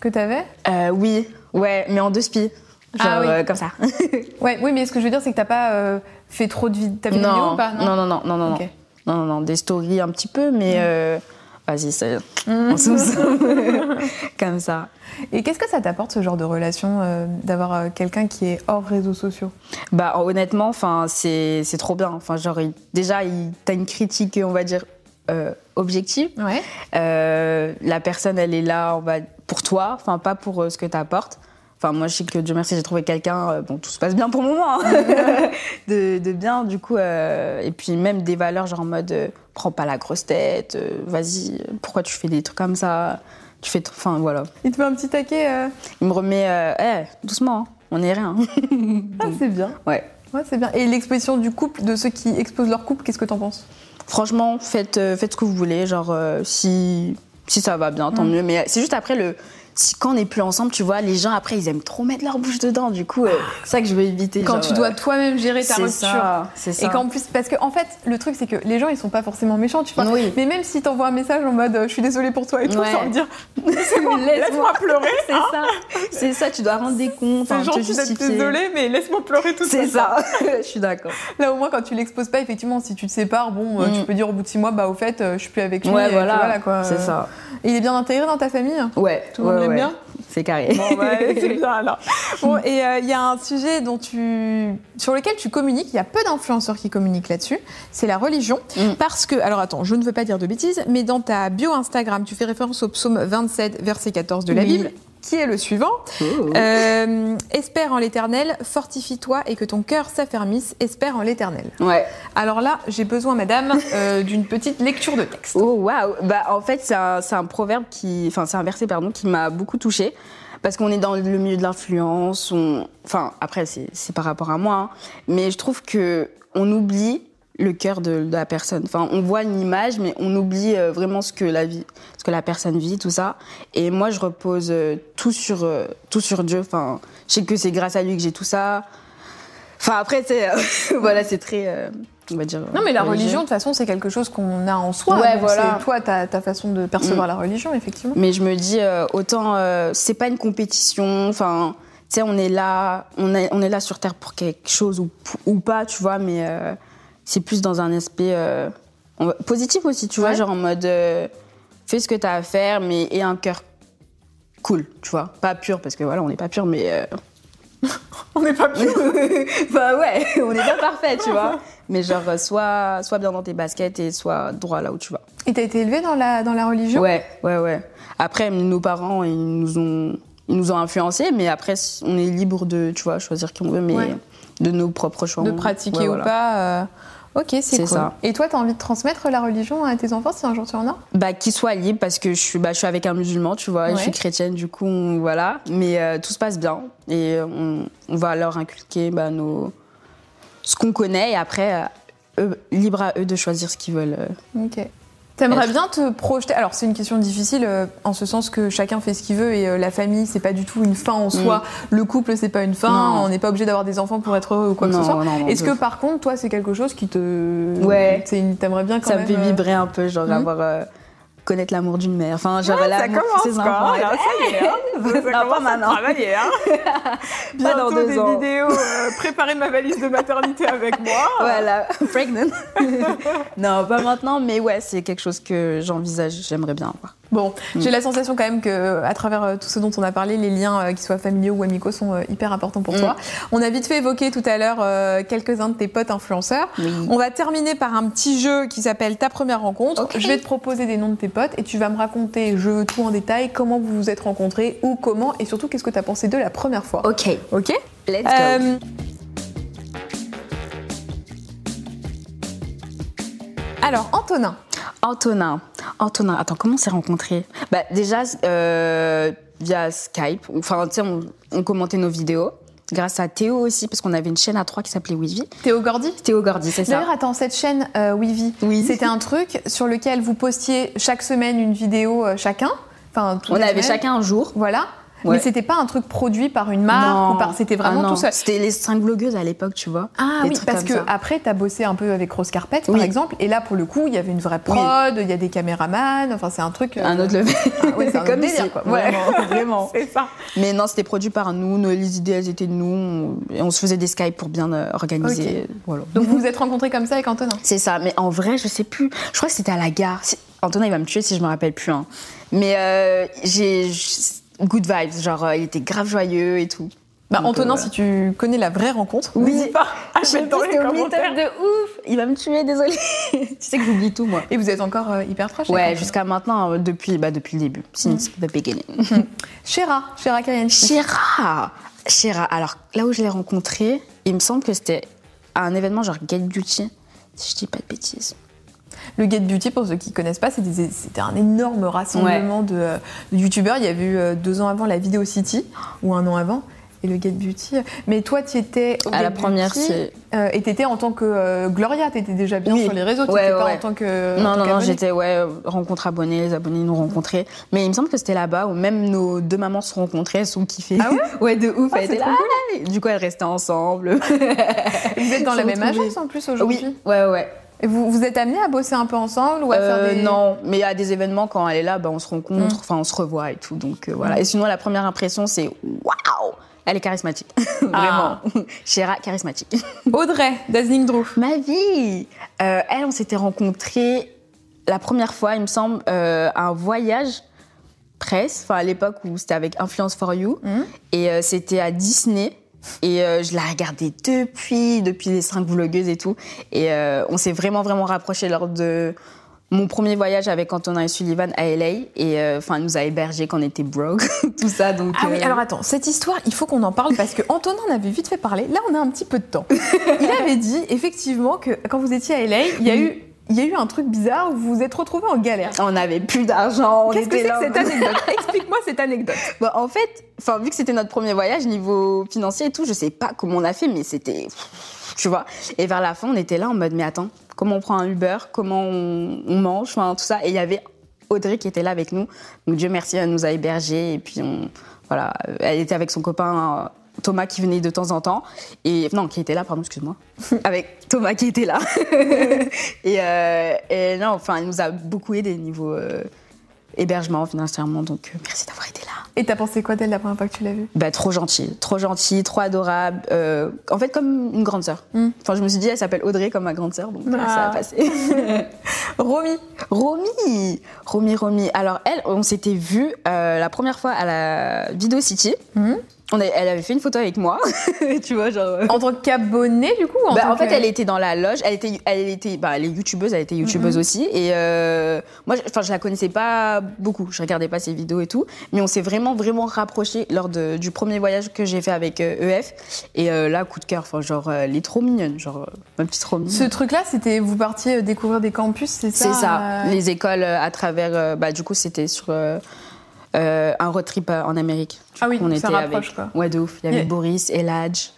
que t'avais? Euh, oui, ouais, mais en deux spies. Genre, Ah oui. euh, comme ça. [LAUGHS] Ouais, oui, mais ce que je veux dire, c'est que t'as pas euh, fait trop de des vidéos non, ou pas? Non, non, non, non, non, Ok. non, non, non, des stories un petit peu, mais euh, vas-y, c'est Mm. [LAUGHS] comme ça. Et qu'est-ce que ça t'apporte ce genre de relation euh, d'avoir euh, quelqu'un qui est hors réseaux sociaux? Bah honnêtement, enfin c'est c'est trop bien. Enfin genre il- déjà il t'as une critique, on va dire euh, objective. Ouais. Euh, la personne elle est là, on va pour toi, enfin pas pour ce que t'apportes. Enfin moi je sais que Dieu merci j'ai trouvé quelqu'un, euh, bon tout se passe bien pour le moment, hein. [LAUGHS] de, de bien du coup. euh, et puis même des valeurs genre en mode euh, prends pas la grosse tête, vas-y pourquoi tu fais des trucs comme ça, tu fais, enfin voilà. Il te fait un petit taquet. Il me remet, euh, Eh, doucement, hein, on est rien. [LAUGHS] Ah, c'est bien. ouais. Ouais, c'est bien. Et l'exposition du couple, de ceux qui exposent leur couple, qu'est-ce que t'en penses? Franchement, faites, faites ce que vous voulez. Genre, si, si ça va bien, tant Mm. mieux. Mais c'est juste après, le, quand on n'est plus ensemble, tu vois, les gens, après, ils aiment trop mettre leur bouche dedans. Du coup, euh, c'est ça que je veux éviter. Quand genre, tu dois euh, toi-même gérer ta c'est rupture. ça, c'est ça. Et qu'en plus, parce que en fait, le truc c'est que les gens ils sont pas forcément méchants, tu vois. Oui. Mais même si t'envoies un message en mode euh, je suis désolée pour toi et tout, Ouais. sans me dire [LAUGHS] laisse-moi laisse-moi pleurer. [LAUGHS] C'est ça. C'est ça, tu dois rendre des comptes, C'est gentil d'être justifier. désolée, mais laisse-moi pleurer tout C'est ça, [LAUGHS] je suis d'accord. Là au moins quand tu l'exposes pas, effectivement, si tu te sépares, bon, euh, Mm. tu peux dire au bout de six mois, bah au fait, je suis plus avec lui. Ouais, et voilà, quoi. c'est ça. Et il est bien intégré dans ta famille Ouais, Tout ouais, ouais. bien C'est carré. Bon, ouais, [LAUGHS] c'est bien alors. Bon, et euh, il y a un sujet dont tu, sur lequel tu communiques, il y a peu d'influenceurs qui communiquent là-dessus, c'est la religion. Mm. Parce que, alors attends, je ne veux pas dire de bêtises, mais dans ta bio Instagram, tu fais référence au psaume 27, verset 14 de la Oui. Bible, qui est le suivant. Euh, espère en l'éternel, fortifie-toi et que ton cœur s'affermisse, espère en l'éternel. Ouais. Alors là, j'ai besoin, madame, euh, d'une petite lecture de texte. Oh waouh Bah en fait c'est un, proverbe qui, enfin c'est un verset pardon qui m'a beaucoup touchée parce qu'on est dans le milieu de l'influence. On... Enfin après c'est c'est par rapport à moi, hein. mais je trouve que on oublie le cœur de, de la personne. Enfin on voit une image, mais on oublie euh, vraiment ce que la vie, ce que la personne vit, tout ça. Et moi je repose euh, tout sur euh, tout sur Dieu. Enfin je sais que c'est grâce à lui que j'ai tout ça. Enfin après c'est [LAUGHS] voilà c'est très euh, on va dire. Non, mais la religieux. religion, de toute façon, c'est quelque chose qu'on a en soi. Ouais, voilà. C'est toi, ta, ta façon de percevoir la religion, effectivement. Mais je me dis, euh, autant, euh, c'est pas une compétition. Enfin, tu sais, on est là, on est, on est là sur Terre pour quelque chose ou, ou pas, tu vois, mais c'est plus dans un aspect euh, positif aussi, tu vois, Ouais. genre en mode, euh, fais ce que t'as à faire, mais aie un cœur cool, tu vois. Pas pur, parce que voilà, on n'est pas pur, mais. euh, [LAUGHS] On n'est pas plus. [LAUGHS] bah ouais, on n'est pas parfait, tu vois. [LAUGHS] Mais genre, euh, sois, sois bien dans tes baskets et sois droit là où tu vas. Et t'as été élevé dans la, dans la religion? Ouais, ouais, ouais. Après, nos parents, ils nous ont, ils nous ont influencés, mais après, on est libre de, tu vois, choisir qui on veut, mais Ouais. de nos propres choix. De pratiquer ouais, ou voilà. pas euh, Ok, c'est C'est cool. ça. Et toi, t'as envie de transmettre la religion à tes enfants si un jour tu en as? Bah, qu'ils soient libres parce que je suis, bah, je suis avec un musulman, tu vois, je suis chrétienne, du coup, on- voilà. Mais euh, tout se passe bien et on, on va leur inculquer bah, nos, ce qu'on connaît et après, euh, eux, libre à eux de choisir ce qu'ils veulent. euh. Ok. T'aimerais bien te projeter? Alors c'est une question difficile euh, en ce sens que chacun fait ce qu'il veut et euh, la famille c'est pas du tout une fin en soi. Le couple c'est pas une fin. Mm. Non. On n'est pas obligé d'avoir des enfants pour être heureux ou quoi que ce soit. Est-ce que par contre toi c'est quelque chose qui te Ouais. t'aimerais bien quand ça même me fait euh, vibrer un peu, genre Mhm. avoir euh, connaître l'amour d'une mère. Enfin, genre Ça l'amour commence de ses enfants. hein, ça y est, hein. [LAUGHS] Ça Non, commence pas à travailler, hein. [LAUGHS] Dans Bientôt deux des ans. vidéos, euh, préparer ma valise de maternité avec moi. [LAUGHS] Voilà, pregnant. non, pas maintenant, mais ouais, c'est quelque chose que j'envisage, j'aimerais bien avoir. Bon, Mm. j'ai la sensation quand même que à travers euh, tout ce dont on a parlé, les liens, euh, qu'ils soient familiaux ou amicaux, sont euh, hyper importants pour Mm. toi. On a vite fait évoquer tout à l'heure euh, quelques-uns de tes potes influenceurs. Oui. On va terminer par un petit jeu qui s'appelle Ta première rencontre. Je vais te proposer des noms de tes potes et tu vas me raconter, je veux tout en détail, comment vous vous êtes rencontrés, ou comment, et surtout qu'est-ce que tu as pensé d'eux la première fois. Ok, Ok? Let's go. Euh, Alors, Antonin. Antonin. Antonin, attends, comment on s'est rencontrés? Bah déjà euh, via Skype. Enfin, tu sais, on, on commentait nos vidéos. Grâce à Théo aussi, parce qu'on avait une chaîne à trois qui s'appelait Wivy. Théo Gordy? Théo Gordy, c'est ça. D'ailleurs, attends, cette chaîne euh, Oui. c'était un truc sur lequel vous postiez chaque semaine une vidéo euh, chacun? Enfin, On avait semaines. chacun un jour. Voilà. Ouais. Mais c'était pas un truc produit par une marque ou par. C'était vraiment Ah non. tout seul. C'était les cinq blogueuses à l'époque, tu vois. Ah oui, parce que ça. après, t'as bossé un peu avec Rose Carpet, par Oui. exemple, et là, pour le coup, il y avait une vraie prod, il y a des caméramans, enfin, c'est un truc. euh, Un autre level. Ah oui, c'est [LAUGHS] Comme délire, ici. quoi. Vraiment, [LAUGHS] vraiment. [LAUGHS] c'est ça. Mais non, c'était produit par nous. nos- Les idées, elles étaient de nous. On, et on se faisait des Skype pour bien euh, organiser. Voilà. Donc, vous vous êtes rencontrés comme ça avec Antonin? C'est ça. Mais en vrai, je sais plus. Je crois que c'était à la gare. Antonin, il va me tuer si je me rappelle plus. hein. Mais euh, j'ai good vibes. Genre, euh, il était grave joyeux et tout. Bah, Donc, Antonin, euh, si tu connais la vraie rencontre, Oui. n'hésite pas à mettre dans les c'était au commentaires. de ouf. Il va me tuer, désolé. [LAUGHS] tu sais que j'oublie tout, moi. Et vous êtes encore euh, hyper proches avec Ouais, jusqu'à maintenant, euh, depuis, bah, depuis le début. Since the beginning. [LAUGHS] Chéra, Chéra Karianchi. Chéra Chéra, alors là où je l'ai rencontré, il me semble que c'était à un événement genre Get Beauty, si je dis pas de bêtises. Le Get Beauty, pour ceux qui connaissent pas, c'était un énorme rassemblement de, euh, de youtubeurs. Il y a eu euh, deux ans avant la Vidéo City, ou un an avant, et le Get Beauty. Mais toi, tu étais au À Get la première, c'est. euh, et tu étais en tant que euh, Gloria, tu étais déjà bien Oui. sur les réseaux, tu Ouais, pas ouais. en tant que. Non, tant non, non, j'étais, ouais, rencontre abonnés, les abonnés nous rencontraient. Mais il me semble que c'était là-bas où même nos deux mamans se rencontraient, elles sont kiffées. Ah ouais [LAUGHS] Ouais, de ouf, Ah, elles étaient là. Du coup, elles restaient ensemble. Vous êtes dans la même agence en plus aujourd'hui oui, ouais, ouais. Et vous, vous êtes amenés à bosser un peu ensemble ou à Euh, faire des. Non, mais à des événements, quand elle est là, bah, on se rencontre, Mm. enfin, on se revoit et tout. Donc euh, voilà. Mm. Et sinon, la première impression, c'est waouh! Elle est charismatique. [LAUGHS] Ah. Vraiment. Chéra, charismatique. [LAUGHS] Audrey, Dazzling Drew. Ma vie Euh, Elle, on s'était rencontrés la première fois, il me semble, euh, à un voyage presse, enfin à l'époque où c'était avec Influence for You, Mhm. et euh, c'était à Disney. Et euh, je la regardais depuis, depuis les cinq vlogueuses et tout. Et euh, on s'est vraiment, vraiment rapprochés lors de mon premier voyage avec Antonin et Sullivan à LA. Et euh, enfin, elle nous a hébergés quand on était broke, [LAUGHS] tout ça. Donc, Ah oui, euh, alors attends, cette histoire, il faut qu'on en parle parce que [LAUGHS] Antonin en avait vite fait parler. Là, on a un petit peu de temps. Il avait dit effectivement que quand vous étiez à LA, il y a eu, il y a eu un truc bizarre où vous vous êtes retrouvés en galère. on n'avait plus d'argent. Qu'est-ce que c'est que cette anecdote? Explique-moi cette anecdote. [LAUGHS] En fait, enfin, vu que c'était notre premier voyage niveau financier et tout, je sais pas comment on a fait, mais c'était, tu vois. Et vers la fin, on était là en mode, mais attends, comment on prend un Uber, comment on, on mange, enfin tout ça. Et il y avait Audrey qui était là avec nous. Donc Dieu merci, elle nous a hébergés et puis on, voilà, elle était avec son copain. Thomas qui venait de temps en temps et non qui était là pardon excuse-moi [LAUGHS] avec Thomas qui était là [LAUGHS] et, euh, et non enfin elle nous a beaucoup aidé niveau euh, hébergement financièrement donc euh, merci d'avoir été là Et t'as pensé quoi d'elle la première fois que tu l'as vue? Bah, trop gentil, trop gentil, trop adorable. En fait, comme une grande sœur. Mm. Enfin, je me suis dit, elle s'appelle Audrey comme ma grande sœur, donc Ah. ça a passé. [LAUGHS] Romy. Romy, Romy, Romy. Alors elle, on s'était vu la première fois à la Video City. Mhm. On elle avait fait une photo avec moi, [LAUGHS] tu vois, genre. euh, En tant qu'abonnée, du coup en, Bah, en fait, que- elle était dans la loge. Elle était, elle était, bah, elle est youtubeuse. Elle était youtubeuse Mhm. aussi. Et euh, moi, je- enfin, je la connaissais pas beaucoup. Je regardais pas ses vidéos et tout. Mais on s'est vraiment, vraiment rapprochés lors de- du premier voyage que j'ai fait avec euh, EF. Et euh, là, coup de cœur. Enfin, genre, elle est trop mignonne. Genre, ma petite Romy. Ce truc-là, c'était vous partiez découvrir des campus, c'est ça C'est ça. Les écoles à travers. bah, du coup, c'était sur euh, un road trip euh, en Amérique. Ah oui, on ça était rapproche, avec. quoi. Ouais, de ouf. Il y avait Yeah. Boris, Eladj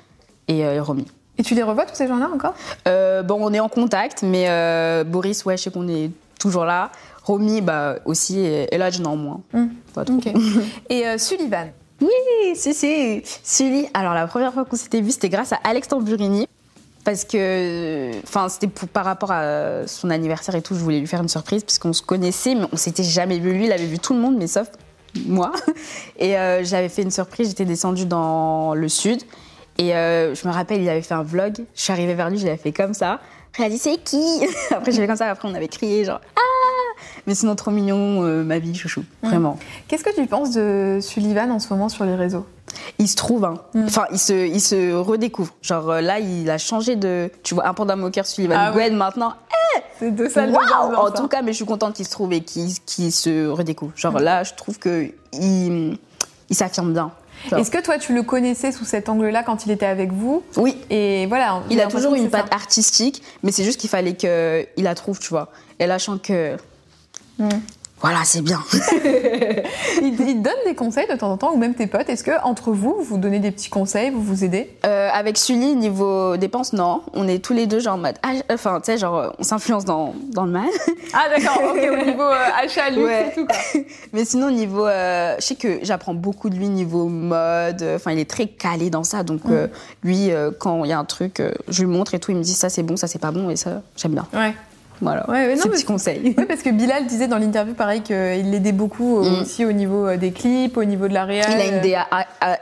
et euh, Romy. Et tu les revois tous ces gens-là encore? Euh, bon, on est en contact, mais Boris, ouais, je sais qu'on est toujours là. Romy, bah aussi, et, je n'en moins. Hmm. Pas trop. [LAUGHS] Et Sullivan? Oui, si, si. Sully, alors la première fois qu'on s'était vu, c'était grâce à Alex Tamburini. Parce que, enfin, c'était par rapport à son anniversaire et tout, je voulais lui faire une surprise, puisqu'on se connaissait, mais on s'était jamais vu. Lui, il avait vu tout le monde, mais sauf moi. Et euh, j'avais fait une surprise, j'étais descendue dans le sud. Et euh, je me rappelle, il avait fait un vlog. Je suis arrivée vers lui, je l'avais fait comme ça. Après, il a dit, c'est qui? [LAUGHS] Après, j'ai fait comme ça, après, on avait crié, genre, ah Mais sinon, trop mignon, euh, ma vie, chouchou. Vraiment. Qu'est-ce que tu penses de Sullivan en ce moment sur les réseaux? Il se trouve, hein. Mm. enfin, il se, il se redécouvre. Genre euh, là, il a changé de. Tu vois, un panda moqueur Sullivan Ah Gwen maintenant. C'est deux salles Waouh de En tout cas, mais je suis contente qu'il se trouve et qu'il se redécouvre. Genre Mm. là, je trouve que il, il s'affirme bien. Est-ce que toi, tu le connaissais sous cet angle-là quand il était avec vous? Oui, Et voilà. il a toujours une patte artistique, mais c'est juste qu'il fallait qu'il la trouve, tu vois. Et là, je sens que. Mm. Voilà, c'est bien. ça. [LAUGHS] Il, il te donne des conseils de temps en temps, ou même tes potes. Est-ce que entre vous, vous donnez des petits conseils, vous vous aidez? Euh, avec Sully, niveau dépenses, non. On est tous les deux, genre en mode. ah, Enfin, tu sais, genre, on s'influence dans, dans le mal. [LAUGHS] Ah d'accord. ok. Au niveau euh, achat, luxe Ouais. et tout. Quoi. [LAUGHS] Mais sinon, niveau. euh, je sais que j'apprends beaucoup de lui niveau mode. Enfin, il est très calé dans ça. Donc, euh, lui, euh, quand il y a un truc, euh, je lui montre et tout. Il me dit ça c'est bon, ça c'est pas bon. Et ça, j'aime bien. Ouais. Voilà. Ouais, ouais, non, petits conseils. Oui, parce que Bilal disait dans l'interview, pareil, qu'il l'aidait beaucoup Mm. aussi au niveau euh, des clips, au niveau de la réal. Il a une, DA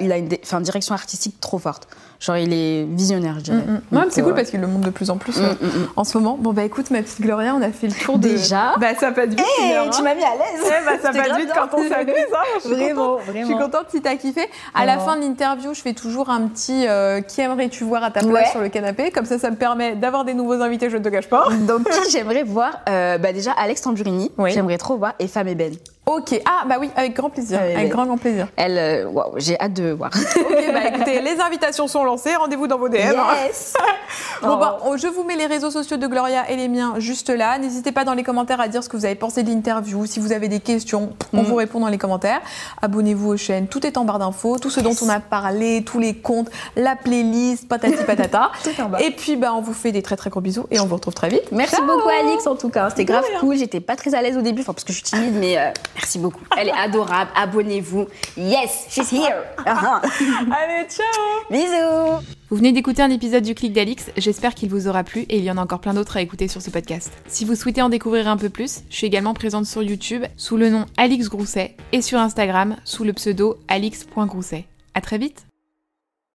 il a une, dé- enfin, direction artistique trop forte. Genre, il est visionnaire, je dirais. Mm, mm. Donc, mais c'est cool euh, parce qu'il le montre de plus en plus mm, euh, mm, mm. en ce moment. Bon, bah écoute, ma petite Gloria, on a fait le tour de. Déjà Bah, ça passe vite. une heure, hein. m'as mis à l'aise. Ouais, bah, ça passe vite quand on s'amuse. hein. Vraiment, contente. Je suis vraiment. contente si t'as kiffé. À la Vraiment. fin de l'interview, je fais toujours un petit euh, qui aimerais-tu voir à ta place Ouais. sur le canapé? Comme ça, ça me permet d'avoir des nouveaux invités, je ne te cache pas. Donc, qui j'aimerais voir bah, Déjà, Alex Tamburini. Oui. J'aimerais trop voir. Et Femme Eben. Ok. Ah, bah oui, avec grand plaisir. Avec grand, grand plaisir. Elle, euh, waouh, j'ai hâte de voir. Ok, bah [LAUGHS] écoutez, les invitations sont lancées. Rendez-vous dans vos DM. Yes [LAUGHS] Bon, Oh. bah, on- je vous mets les réseaux sociaux de Gloria et les miens juste là. N'hésitez pas dans les commentaires à dire ce que vous avez pensé de l'interview. Si vous avez des questions, on Mm. vous répond dans les commentaires. Abonnez-vous aux chaînes. Tout est en barre d'infos. Tout ce dont on a parlé, tous les comptes, la playlist, patati patata. [LAUGHS] Tout en bas. Et puis, bah, on vous fait des très très gros bisous et on vous retrouve très vite. Merci Ciao beaucoup Alix en tout cas, c'était grave cool, j'étais pas très à l'aise au début, enfin parce que je suis timide mais euh, merci beaucoup. Elle est adorable, abonnez-vous. Yes, she's here. Ah, ah. [LAUGHS] Allez, ciao Bisous. Vous venez d'écouter un épisode du Clic d'Alix, j'espère qu'il vous aura plu et il y en a encore plein d'autres à écouter sur ce podcast. Si vous souhaitez en découvrir un peu plus, je suis également présente sur YouTube sous le nom Alix Grousset et sur Instagram sous le pseudo alix.grousset. À très vite